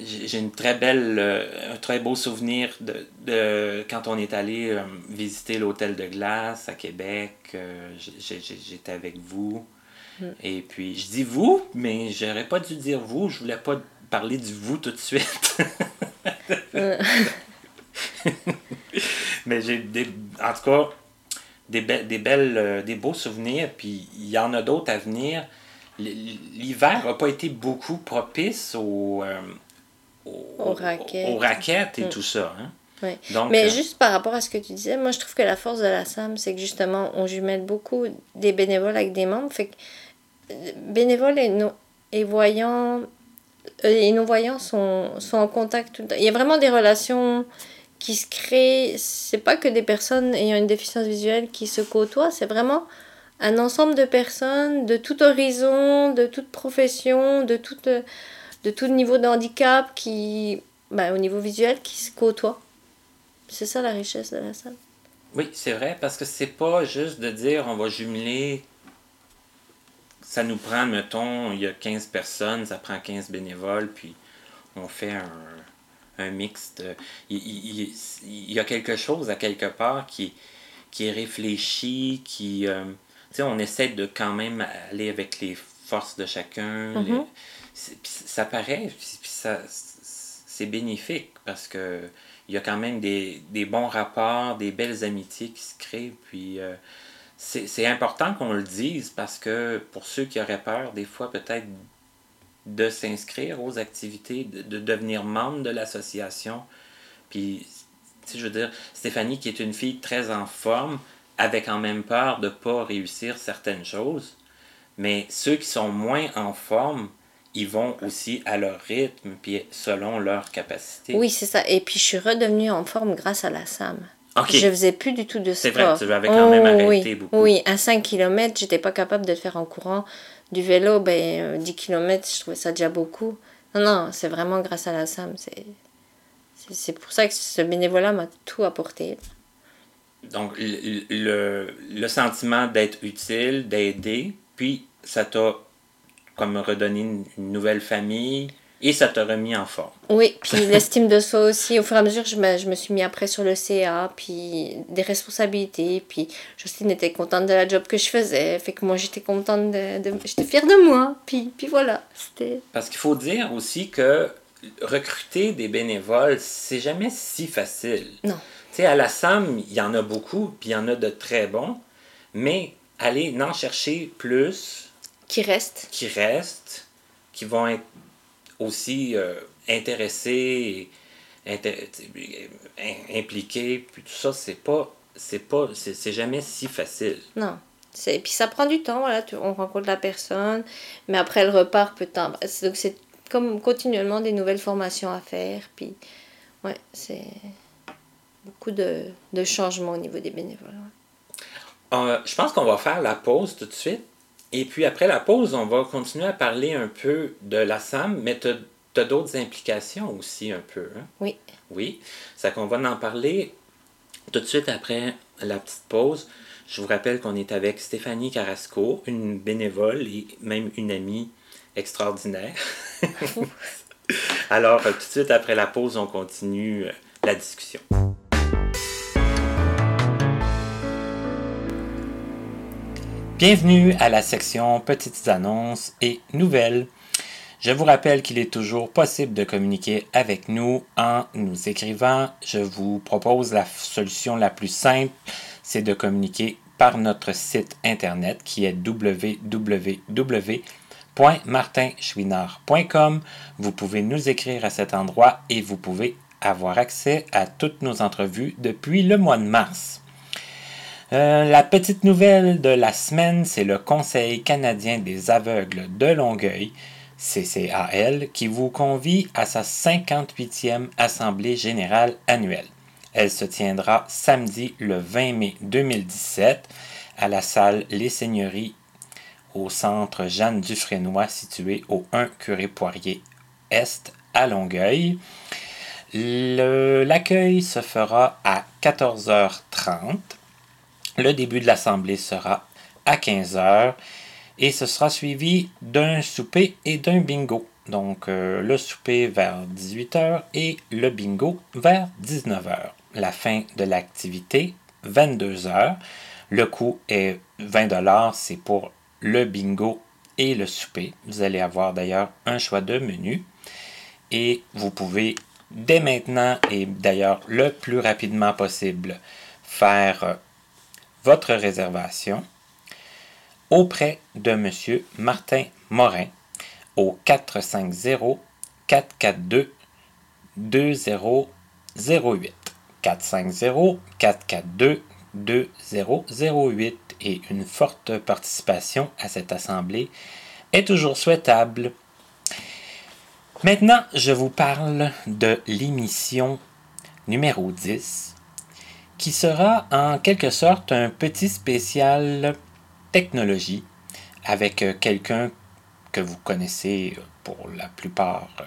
j'ai une très belle, euh, un très beau souvenir de, de quand on est allé euh, visiter l'hôtel de glace à Québec. Euh, j'étais avec vous. Mm. Et puis, je dis vous, mais j'aurais pas dû dire vous. Je voulais pas parler du vous tout de suite. mais j'ai des, en tout cas, des, des belles, des beaux souvenirs. Puis, il y en a d'autres à venir. L'hiver n'a pas été beaucoup propice au aux, raquettes. et mm. tout ça. Hein? Mais euh, juste par rapport à ce que tu disais, moi je trouve que la force de la SAM, c'est que justement, on jumelle beaucoup des bénévoles avec des membres. Fait que euh, bénévoles et, non, et voyants euh, et non-voyants sont, sont en contact tout le temps. Il y a vraiment des relations qui se créent. C'est pas que des personnes ayant une déficience visuelle qui se côtoient, c'est vraiment un ensemble de personnes de tout horizon, de toute profession, de toute de tout niveau de handicap qui, ben, au niveau visuel, qui se côtoient. C'est ça la richesse de la salle. Oui, c'est vrai, parce que c'est pas juste de dire on va jumeler. Ça nous prend, mettons, il y a 15 personnes, ça prend 15 bénévoles, puis on fait un, un mix Il, il, y a quelque chose à quelque part qui, qui est réfléchi, qui. Euh, sais, on essaie de quand même aller avec les forces de chacun. Mm-hmm ça paraît, puis ça, c'est bénéfique parce que il y a quand même des, bons rapports, des belles amitiés qui se créent. Puis euh, c'est important qu'on le dise parce que pour ceux qui auraient peur, des fois peut-être de s'inscrire aux activités, de, devenir membre de l'association. Puis, je veux dire, Stéphanie, qui est une fille très en forme, avait quand même peur de ne pas réussir certaines choses. Mais ceux qui sont moins en forme, ils vont aussi à leur rythme, puis selon leur capacité. Oui, c'est ça. Et puis, je suis redevenue en forme grâce à la SAM. Je Je faisais plus du tout de sport. C'est vrai, tu avais quand même oh, arrêté oui. beaucoup. Oui, à 5 km, j'étais pas capable de le faire en courant. Du vélo, ben, 10 euh, km, je trouvais ça déjà beaucoup. Non, non, c'est vraiment grâce à la SAM. C'est pour ça que ce bénévolat m'a tout apporté. Donc, le, le sentiment d'être utile, d'aider, puis ça t'a comme redonner une, nouvelle famille et ça t'a remis en forme. Oui, puis l'estime de soi aussi. Au fur et à mesure, je me, je me suis mis après sur le CA, puis des responsabilités, puis Justine était contente de la job que je faisais, fait que moi j'étais contente de, de j'étais fière de moi, puis, puis voilà, c'était... Parce qu'il faut dire aussi que recruter des bénévoles, c'est jamais si facile. Non. Tu sais, à la SAM, il y en a beaucoup, puis il y en a de très bons, mais aller en chercher plus, qui restent. Qui restent, qui vont être aussi euh, intéressés, impliqués, puis tout ça, c'est pas. C'est pas. C'est jamais si facile. Non. Puis ça prend du temps, voilà, on rencontre la personne, mais après elle repart peu de temps. Donc c'est comme continuellement des nouvelles formations à faire, puis ouais, c'est beaucoup de, de, changements au niveau des bénévoles. Euh, je pense qu'on va faire la pause tout de suite. Et puis après la pause, on va continuer à parler un peu de la SAM, mais tu as, d'autres implications aussi un peu. Hein? Oui. Oui. C'est qu'on va en parler tout de suite après la petite pause. Je vous rappelle qu'on est avec Stéphanie Carrasco, une bénévole et même une amie extraordinaire. Alors, tout de suite après la pause, on continue la discussion. Bienvenue à la section Petites annonces et nouvelles. Je vous rappelle qu'il est toujours possible de communiquer avec nous en nous écrivant. Je vous propose la solution la plus simple, c'est de communiquer par notre site internet qui est www.martinchouinard.com. Vous pouvez nous écrire à cet endroit et vous pouvez avoir accès à toutes nos entrevues depuis le mois de mars. Euh, la petite nouvelle de la semaine, c'est le Conseil canadien des aveugles de Longueuil, CCAL, qui vous convie à sa 58e Assemblée générale annuelle. Elle se tiendra samedi le 20 mai 2017 à la salle Les Seigneuries au centre Jeanne Dufresnoy situé au 1 Curé Poirier Est à Longueuil. L'accueil se fera à 14h30 le début de l'assemblée sera à 15 heures et ce sera suivi d'un souper et d'un bingo. donc euh, le souper vers 18h et le bingo vers 19h. La fin de l'activité, 22h. Le coût est 20 c'est pour le bingo et le souper. Vous allez avoir d'ailleurs un choix de menu et vous pouvez dès maintenant et d'ailleurs le plus rapidement possible faire votre réservation auprès de M. Martin Morin au 450 442 2008 450 442 2008 et une forte participation à cette assemblée est toujours souhaitable. Maintenant, je vous parle de l'émission numéro 10 qui sera en quelque sorte un petit spécial technologie avec euh, quelqu'un que vous connaissez pour la plupart euh,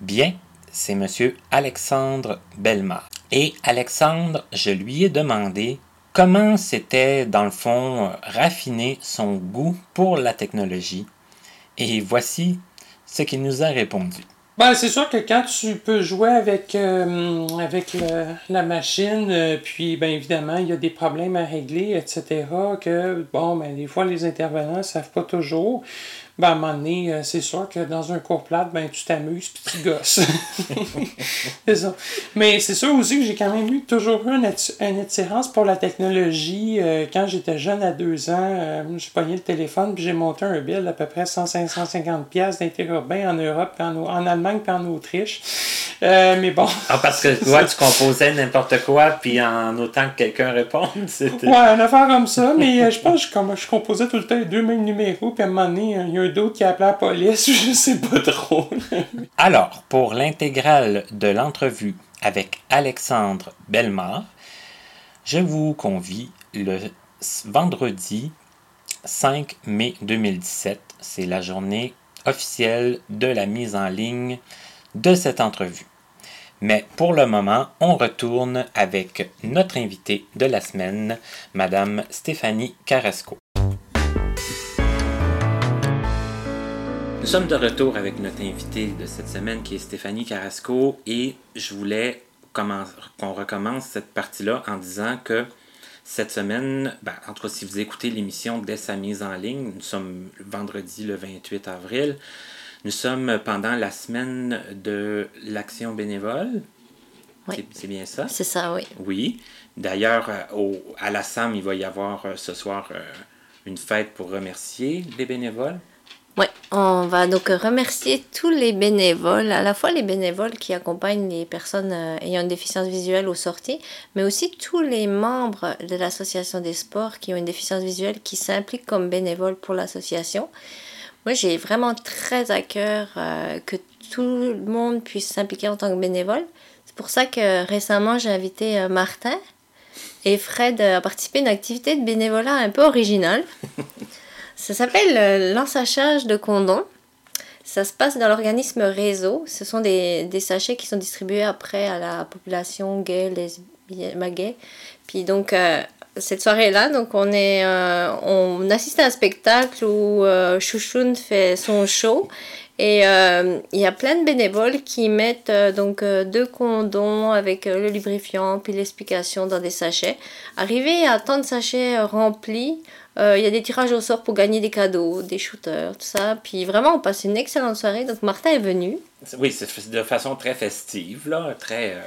bien, c'est M. Alexandre Belmar. Et Alexandre, je lui ai demandé comment c'était, dans le fond, raffiner son goût pour la technologie. Et voici ce qu'il nous a répondu. Ben, c'est sûr que quand tu peux jouer avec, euh, avec la machine, euh, puis ben évidemment, il y a des problèmes à régler, etc., que bon, ben des fois les intervenants ne savent pas toujours ben, à un moment donné, euh, c'est sûr que dans un cours plate, ben, tu t'amuses puis tu gosses. c'est ça. Mais c'est sûr aussi que j'ai quand même eu toujours eu une, attirance pour la technologie. Euh, quand j'étais jeune à deux ans, euh, j'ai pogné le téléphone puis j'ai monté un bill d'à peu près 150 pièces d'interurbain en Europe, en, en, Allemagne puis en Autriche. mais bon. Ah, parce que toi, tu composais n'importe quoi puis en autant que quelqu'un réponde, c'était... Ouais, une affaire comme ça, mais je pense que je, je composais tout le temps les deux mêmes numéros puis à un moment donné, il y a qui la police, je sais pas trop. Alors, pour l'intégrale de l'entrevue avec Alexandre Belmar, je vous convie le vendredi 5 mai 2017. C'est la journée officielle de la mise en ligne de cette entrevue. Mais pour le moment, on retourne avec notre invité de la semaine, Madame Stéphanie Carrasco. Nous sommes de retour avec notre invité de cette semaine qui est Stéphanie Carrasco et je voulais qu'on recommence cette partie-là en disant que cette semaine, ben, entre cas si vous écoutez l'émission dès sa mise en ligne, nous sommes vendredi le 28 avril, nous sommes pendant la semaine de l'action bénévole. Oui. C'est bien ça? C'est ça, oui. Oui. D'ailleurs, euh, à la SAM, il va y avoir euh, ce soir euh, une fête pour remercier les bénévoles. Oui, on va donc remercier tous les bénévoles, à la fois les bénévoles qui accompagnent les personnes euh, ayant une déficience visuelle aux sorties, mais aussi tous les membres de l'association des sports qui ont une déficience visuelle qui s'impliquent comme bénévoles pour l'association. Moi, j'ai vraiment très à cœur euh, que tout le monde puisse s'impliquer en tant que bénévole. C'est pour ça que récemment, j'ai invité euh, Martin et Fred à participer à une activité de bénévolat un peu originale. Ça s'appelle euh, l'ensachage de condoms. Ça se passe dans l'organisme Réseau. Ce sont des, des, sachets qui sont distribués après à la population gay, lesbienne, gay. Puis donc, euh, cette soirée-là, donc on, est, euh, on assiste à un spectacle où Chouchoun fait son show. Et il y a plein de bénévoles qui mettent donc deux condoms avec le lubrifiant puis l'explication dans des sachets. Arrivé à tant de sachets remplis, euh, il y a des tirages au sort pour gagner des cadeaux, des shooters, tout ça. Puis vraiment, on passe une excellente soirée. Donc Martin est venu. Oui, c'est de façon très festive, là. Très. Euh,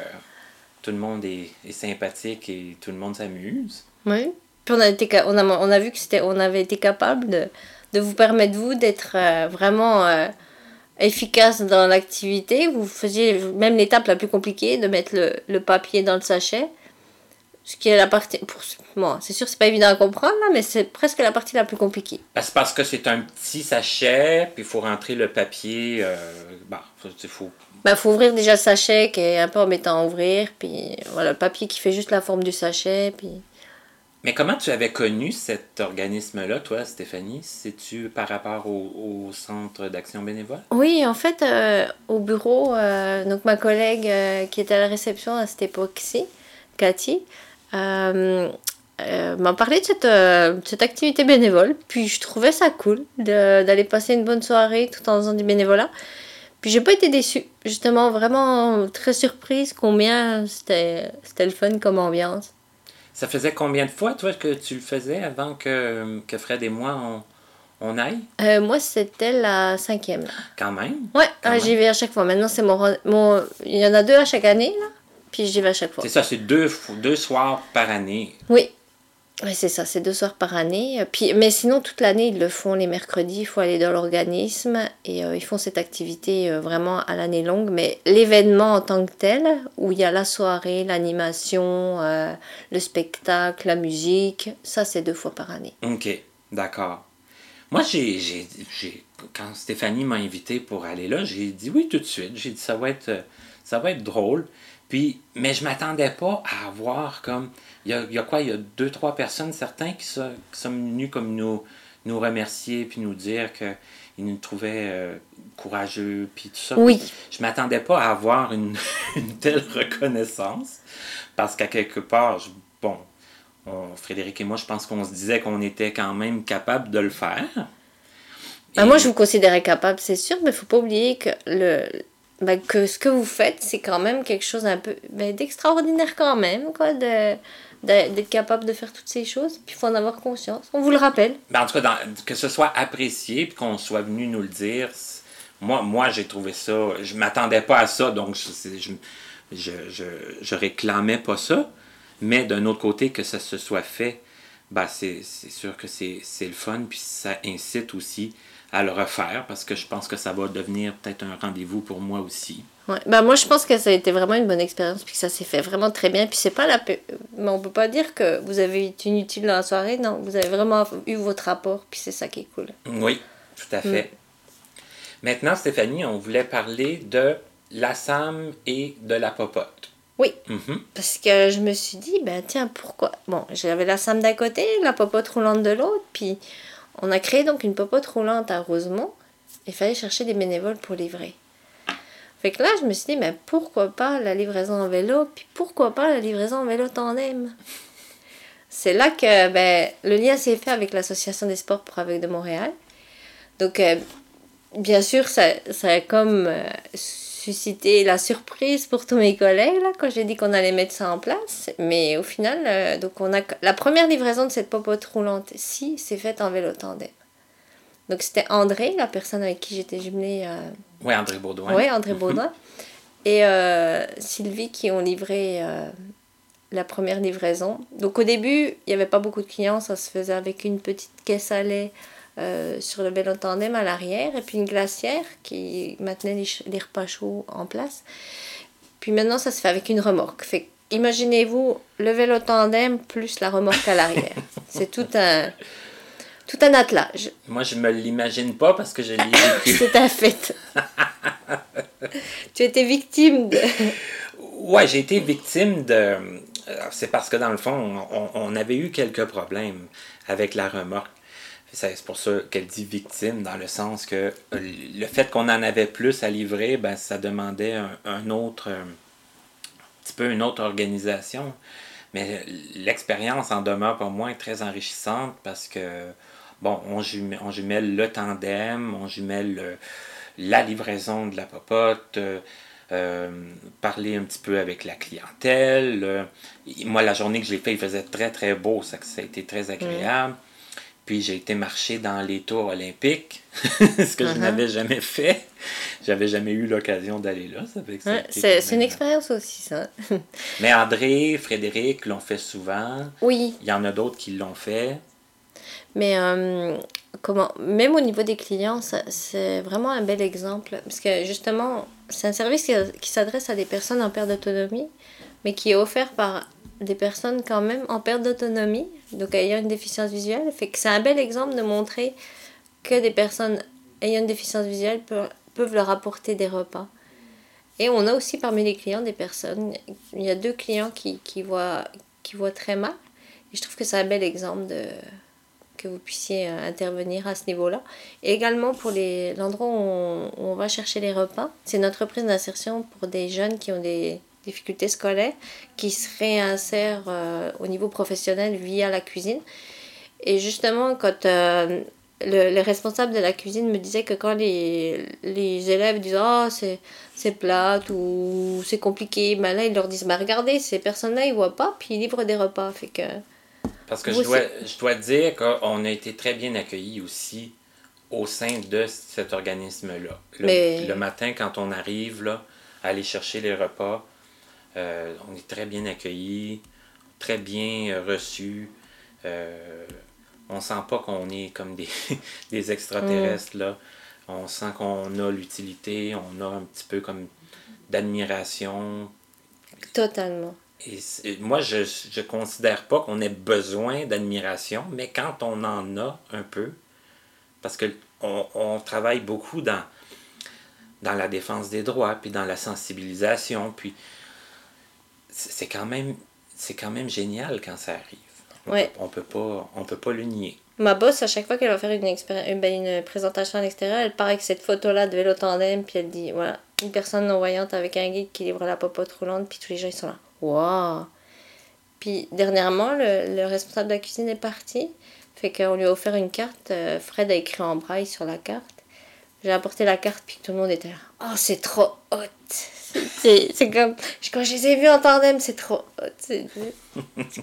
tout le monde est, sympathique et tout le monde s'amuse. Oui. Puis on a, été, on a, on a vu que c'était, on avait été capable de, de vous permettre, vous, d'être euh, vraiment efficace dans l'activité. Vous faisiez même l'étape la plus compliquée de mettre le, le papier dans le sachet. Ce qui est la partie. Pour moi, c'est sûr, c'est pas évident à comprendre, là, mais c'est presque la partie la plus compliquée. C'est parce que c'est un petit sachet, puis il faut rentrer le papier. Euh, bah, il faut. Bah, faut ouvrir déjà le sachet qui est un peu embêtant à ouvrir, puis voilà, le papier qui fait juste la forme du sachet, puis. Mais comment tu avais connu cet organisme-là, toi, Stéphanie? C'est-tu par rapport au, centre d'action bénévole? Oui, en fait, euh, au bureau, euh, donc ma collègue euh, qui était à la réception à cette époque-ci, Cathy, m'a parlé de cette, activité bénévole. Puis je trouvais ça cool d'aller passer une bonne soirée tout en faisant du bénévolat. Puis j'ai pas été déçue. Justement, vraiment très surprise combien c'était le fun comme ambiance. Ça faisait combien de fois, toi, que tu le faisais avant que, que Fred et moi, on, on aille? Euh, moi, c'était la cinquième. Là. Quand même? Ouais, ah, j'y vais à chaque fois. Maintenant, c'est mon, mon. Il y en a deux à chaque année, là. Puis j'y vais à chaque fois. C'est ça, c'est deux, deux soirs par année. Oui. Oui, c'est ça, c'est deux soirs par année. Puis, mais sinon, toute l'année, ils le font les mercredis. Il faut aller dans l'organisme et euh, ils font cette activité euh, vraiment à l'année longue. Mais l'événement en tant que tel, où il y a la soirée, l'animation, euh, le spectacle, la musique, ça, c'est deux fois par année. OK, d'accord. Moi, j'ai, j'ai, quand Stéphanie m'a invité pour aller là, j'ai dit oui tout de suite. J'ai dit ça va être, ça va être drôle. Puis, mais je m'attendais pas à avoir comme. Il y a, il y a quoi? Il y a deux, trois personnes, certains, qui, sont, qui sont venus comme nous, nous remercier puis nous dire qu'ils nous trouvaient euh, courageux puis tout ça. Oui. Je m'attendais pas à avoir une, une telle reconnaissance parce qu'à quelque part, je- bon, on- Frédéric et moi, je pense qu'on se disait qu'on était quand même capable de le faire. Ben, moi, je vous considérais capable, c'est sûr, mais il faut pas oublier que, le, ben, que ce que vous faites, c'est quand même quelque chose un peu ben, d'extraordinaire quand même, quoi, de- d'être capable de faire toutes ces choses. Puis il faut en avoir conscience. On vous le rappelle. Ben, en tout cas, que ce soit apprécié puis qu'on soit venu nous le dire, moi, moi j'ai trouvé ça. Je m'attendais pas à ça, donc je, je, je, je, réclamais pas ça. Mais d'un autre côté, que ça se soit fait, ben, c'est sûr que c'est le fun, puis ça incite aussi à le refaire parce que je pense que ça va devenir peut-être un rendez-vous pour moi aussi. Ouais. Ben, moi, je pense que ça a été vraiment une bonne expérience, puis que ça s'est fait vraiment très bien. Puis c'est pas la. Mais on peut pas dire que vous avez été inutile dans la soirée, non. Vous avez vraiment eu votre rapport, puis c'est ça qui est cool. Oui, tout à fait. Maintenant, Stéphanie, on voulait parler de la Sam et de la popote. Oui. Mhm. Parce que je me suis dit, ben tiens, pourquoi? Bon, j'avais la Sam d'un côté, la popote roulante de l'autre, puis on a créé donc une popote roulante à Rosemont. Il fallait chercher des bénévoles pour livrer. Fait que là, je me suis dit, mais pourquoi pas la livraison en vélo, puis pourquoi pas la livraison en vélo tandem? C'est là que ben, le lien s'est fait avec l'Association des sports pour aveugles de Montréal. Donc, euh, bien sûr, ça, ça a comme euh, suscité la surprise pour tous mes collègues là, quand j'ai dit qu'on allait mettre ça en place. Mais au final, euh, donc on a, la première livraison de cette popote roulante-ci s'est faite en vélo tandem. Donc c'était André, la personne avec qui j'étais jumelée. Oui, André Baudouin. oui, André Baudouin. Et euh, Sylvie qui ont livré euh, la première livraison. Donc au début, il n'y avait pas beaucoup de clients, ça se faisait avec une petite caisse à lait euh, sur le vélo tandem à l'arrière et puis une glacière qui maintenait les, repas chauds en place. Puis maintenant, ça se fait avec une remorque. Fait imaginez-vous le vélo tandem plus la remorque à l'arrière. C'est tout un, tout un attelage. Moi, je me l'imagine pas parce que je l'ai vécu. C'est un fait. tu étais victime de... ouais, j'ai été victime de. euh, C'est parce que dans le fond, on, on avait eu quelques problèmes avec la remorque. C'est pour ça qu'elle dit victime, dans le sens que euh, le fait qu'on en avait plus à livrer, ben, ça demandait un, un autre. un petit peu une autre organisation. Mais l'expérience en demeure pour moi très enrichissante parce que, bon, on jumelle, on jumelle le tandem, on jumelle le- la livraison de la popote, euh, euh, parler un petit peu avec la clientèle. euh. moi, la journée que je l'ai fait, il faisait très, très beau, ça, ça a été très agréable. Puis j'ai été marcher dans les tours olympiques, ce que je Mhm. n'avais jamais fait. J'avais jamais eu l'occasion d'aller là. Ouais, c'est une expérience aussi, ça. Mais André, Frédéric l'ont fait souvent. Oui, Il y en a d'autres qui l'ont fait. Mais euh, comment même au niveau des clients, c'est vraiment un bel exemple. Parce que justement, c'est un service qui, qui s'adresse à des personnes en perte d'autonomie, mais qui est offert par des personnes quand même en perte d'autonomie, donc ayant une déficience visuelle. Fait que c'est un bel exemple de montrer que des personnes ayant une déficience visuelle peuvent, peuvent leur apporter des repas. Et on a aussi parmi les clients des personnes, il y a deux clients qui, qui, voient, qui voient très mal. Et je trouve que c'est un bel exemple de, que vous puissiez euh, intervenir à ce niveau-là. Et également pour l'endroit où, on, où on va chercher les repas, c'est notre prise d'insertion pour des jeunes qui ont des difficultés scolaires, qui se réinsèrent euh, au niveau professionnel via la cuisine. Et justement, quand euh, le, le responsable de la cuisine me disait que quand les, les élèves disent c'est, c'est plate ou c'est compliqué, ben là, ils leur disent bah, Regardez, ces personnes-là, ils voient pas, puis ils livrent des repas. Fait que. Parce que Vous je dois, je dois dire qu'on a été très bien accueillis aussi au sein de cet organisme-là. Le, Mais- le matin, quand on arrive là, à aller chercher les repas, euh, on est très bien accueillis, très bien euh, reçus. Euh, on sent pas qu'on est comme des, des extraterrestres là. On sent qu'on a l'utilité, on a un petit peu comme d'admiration, Totalement. Et moi, je ne considère pas qu'on ait besoin d'admiration, mais quand on en a un peu, parce que on, on travaille beaucoup dans, dans la défense des droits, puis dans la sensibilisation, puis c'est quand même c'est quand même génial quand ça arrive. On Ouais. peut, on peut pas on peut pas le nier. Ma boss, à chaque fois qu'elle va faire une, une, ben, une présentation à l'extérieur, elle part avec cette photo-là de vélo tandem, puis elle dit voilà, une personne non-voyante avec un guide qui livre la popote roulante, puis tous les gens ils sont là. Waouh! Puis dernièrement, le, le responsable de la cuisine est parti, fait qu'on lui a offert une carte. euh, Fred a écrit en braille sur la carte. J'ai apporté la carte, puis tout le monde était là. Oh, c'est trop hot! C'est comme. Quand je les ai vus en tandem, c'est trop hot. C'est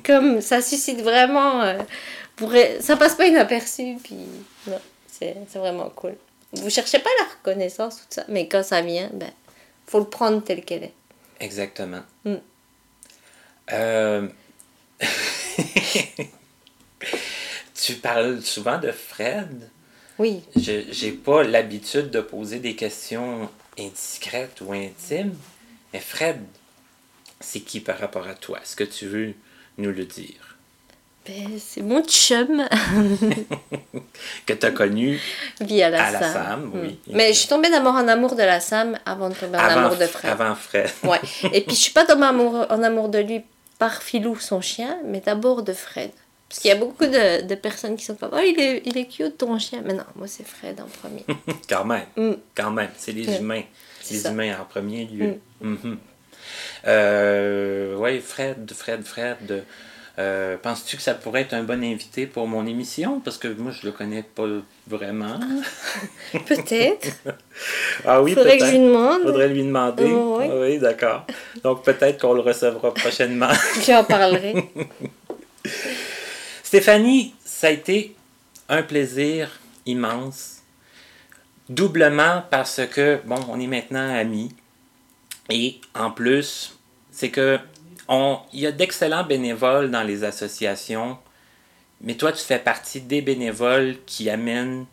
comme. Ça suscite vraiment. euh, pour, ça passe pas inaperçu, puis non, c'est c'est vraiment cool. Vous cherchez pas la reconnaissance, tout ça, mais quand ça vient, ben, faut le prendre tel qu'elle est. Exactement. Mm. Euh, tu parles souvent de Fred. Oui, Je j'ai pas l'habitude de poser des questions indiscrètes ou intimes. Mais Fred, c'est qui par rapport à toi? Est-ce que tu veux nous le dire? ben, c'est mon chum Que tu as connu via la À la Sam. Sam, oui. Mm. Mais je suis tombée d'amour en amour de la Sam avant de tomber en avant, amour de Fred. avant Fred. Ouais. Et puis je suis pas tombée en amour, en amour de lui par Filou, son chien, mais d'abord de Fred. Parce qu'il y a beaucoup de, de personnes qui sont comme Oh, il est, il est cute ton chien. Mais non, moi c'est Fred en premier. Quand même. Mm. Quand même. C'est les Ouais. humains. Les ça. humains en premier lieu. Mhm. Euh, oui, Fred, Fred, Fred. Euh, Penses-tu que ça pourrait être un bon invité pour mon émission? Parce que moi, je le connais pas vraiment. Peut-être. Ah oui, Faudrait que je lui demande. Faudrait lui demander. Oh, oui. Ah oui, d'accord. Donc peut-être qu'on le recevra prochainement. J'en parlerai. Stéphanie, ça a été un plaisir immense. Doublement parce que, bon, on est maintenant amis. Et en plus, c'est que on, il y a d'excellents bénévoles dans les associations, mais toi, tu fais partie des bénévoles qui amènent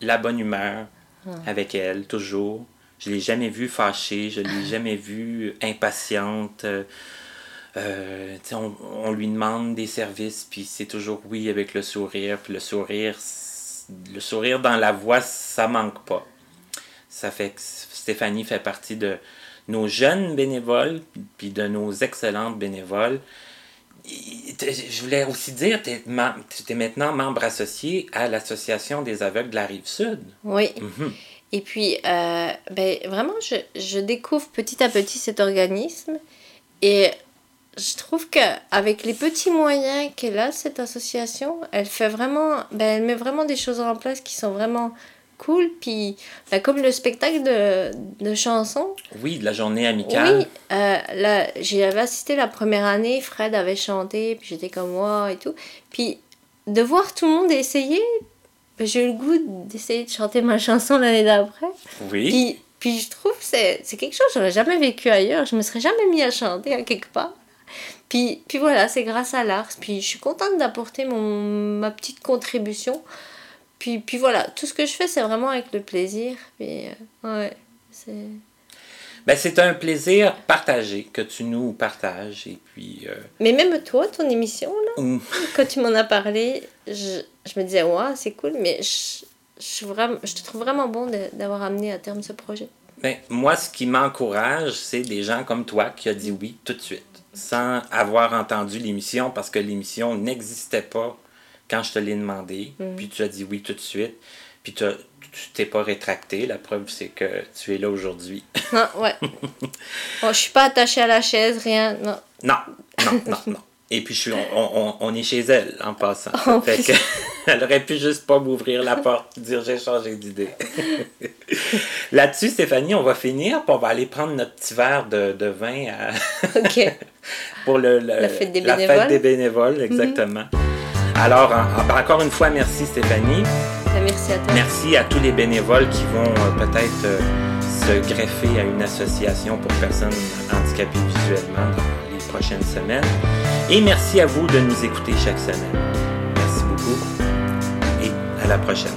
la bonne humeur avec elle, toujours. Je l'ai jamais vue fâchée, je l'ai jamais vue impatiente. euh, euh, on, on lui demande des services, puis c'est toujours oui avec le sourire, puis le sourire, le sourire dans la voix, ça manque pas. Ça fait que Stéphanie fait partie de nos jeunes bénévoles, puis de nos excellentes bénévoles. Je voulais aussi dire, tu es, maintenant membre associé à l'Association des aveugles de la Rive-Sud. Oui. Mhm. Et puis, euh, ben, vraiment, je, je découvre petit à petit cet organisme. Et je trouve qu'avec les petits moyens qu'elle a, cette association, elle fait vraiment, ben, elle met vraiment des choses en place qui sont vraiment cool. Puis, ben, comme le spectacle de, de chansons, Oui, de la journée amicale. oui, euh, j'avais assisté la première année, Fred avait chanté, puis j'étais comme moi et tout. Puis de voir tout le monde essayer, ben, j'ai eu le goût d'essayer de chanter ma chanson l'année d'après. Oui. Puis, puis je trouve que c'est c'est quelque chose que j'aurais jamais vécu ailleurs. Je me serais jamais mis à chanter à quelque part. Puis, puis voilà, c'est grâce à l'art. Puis je suis contente d'apporter mon ma petite contribution. Puis, puis voilà, tout ce que je fais, c'est vraiment avec le plaisir. Puis, euh, ouais, c'est... Ben, c'est un plaisir partagé que tu nous partages. Et puis, euh, Mais même toi, ton émission, là, Mm. quand tu m'en as parlé, je, je me disais, ouais, c'est cool, mais je, je, suis vraiment, je te trouve vraiment bon d'avoir amené à terme ce projet. ben, moi, ce qui m'encourage, c'est des gens comme toi qui a dit oui tout de suite, sans avoir entendu l'émission, parce que l'émission n'existait pas quand je te l'ai demandé. Puis tu as dit oui tout de suite. Puis tu t'es pas rétracté. La preuve, c'est que tu es là aujourd'hui. Non, ouais. bon, je suis pas attachée à la chaise, rien. Non. non, non, non, non. Et puis, je suis, on, on, on est chez elle en passant. Fait que, elle aurait pu juste pas m'ouvrir la porte, dire j'ai changé d'idée. Là-dessus, Stéphanie, on va finir, puis on va aller prendre notre petit verre de, de vin à- pour le, le- La fête des la bénévoles. Fête des bénévoles, exactement. Alors, en- en- encore une fois, merci Stéphanie. Ben, merci à toi. Merci à tous les bénévoles qui vont euh, peut-être euh, se greffer à une association pour personnes handicapées visuellement dans les prochaines semaines. Et merci à vous de nous écouter chaque semaine. Merci beaucoup et à la prochaine.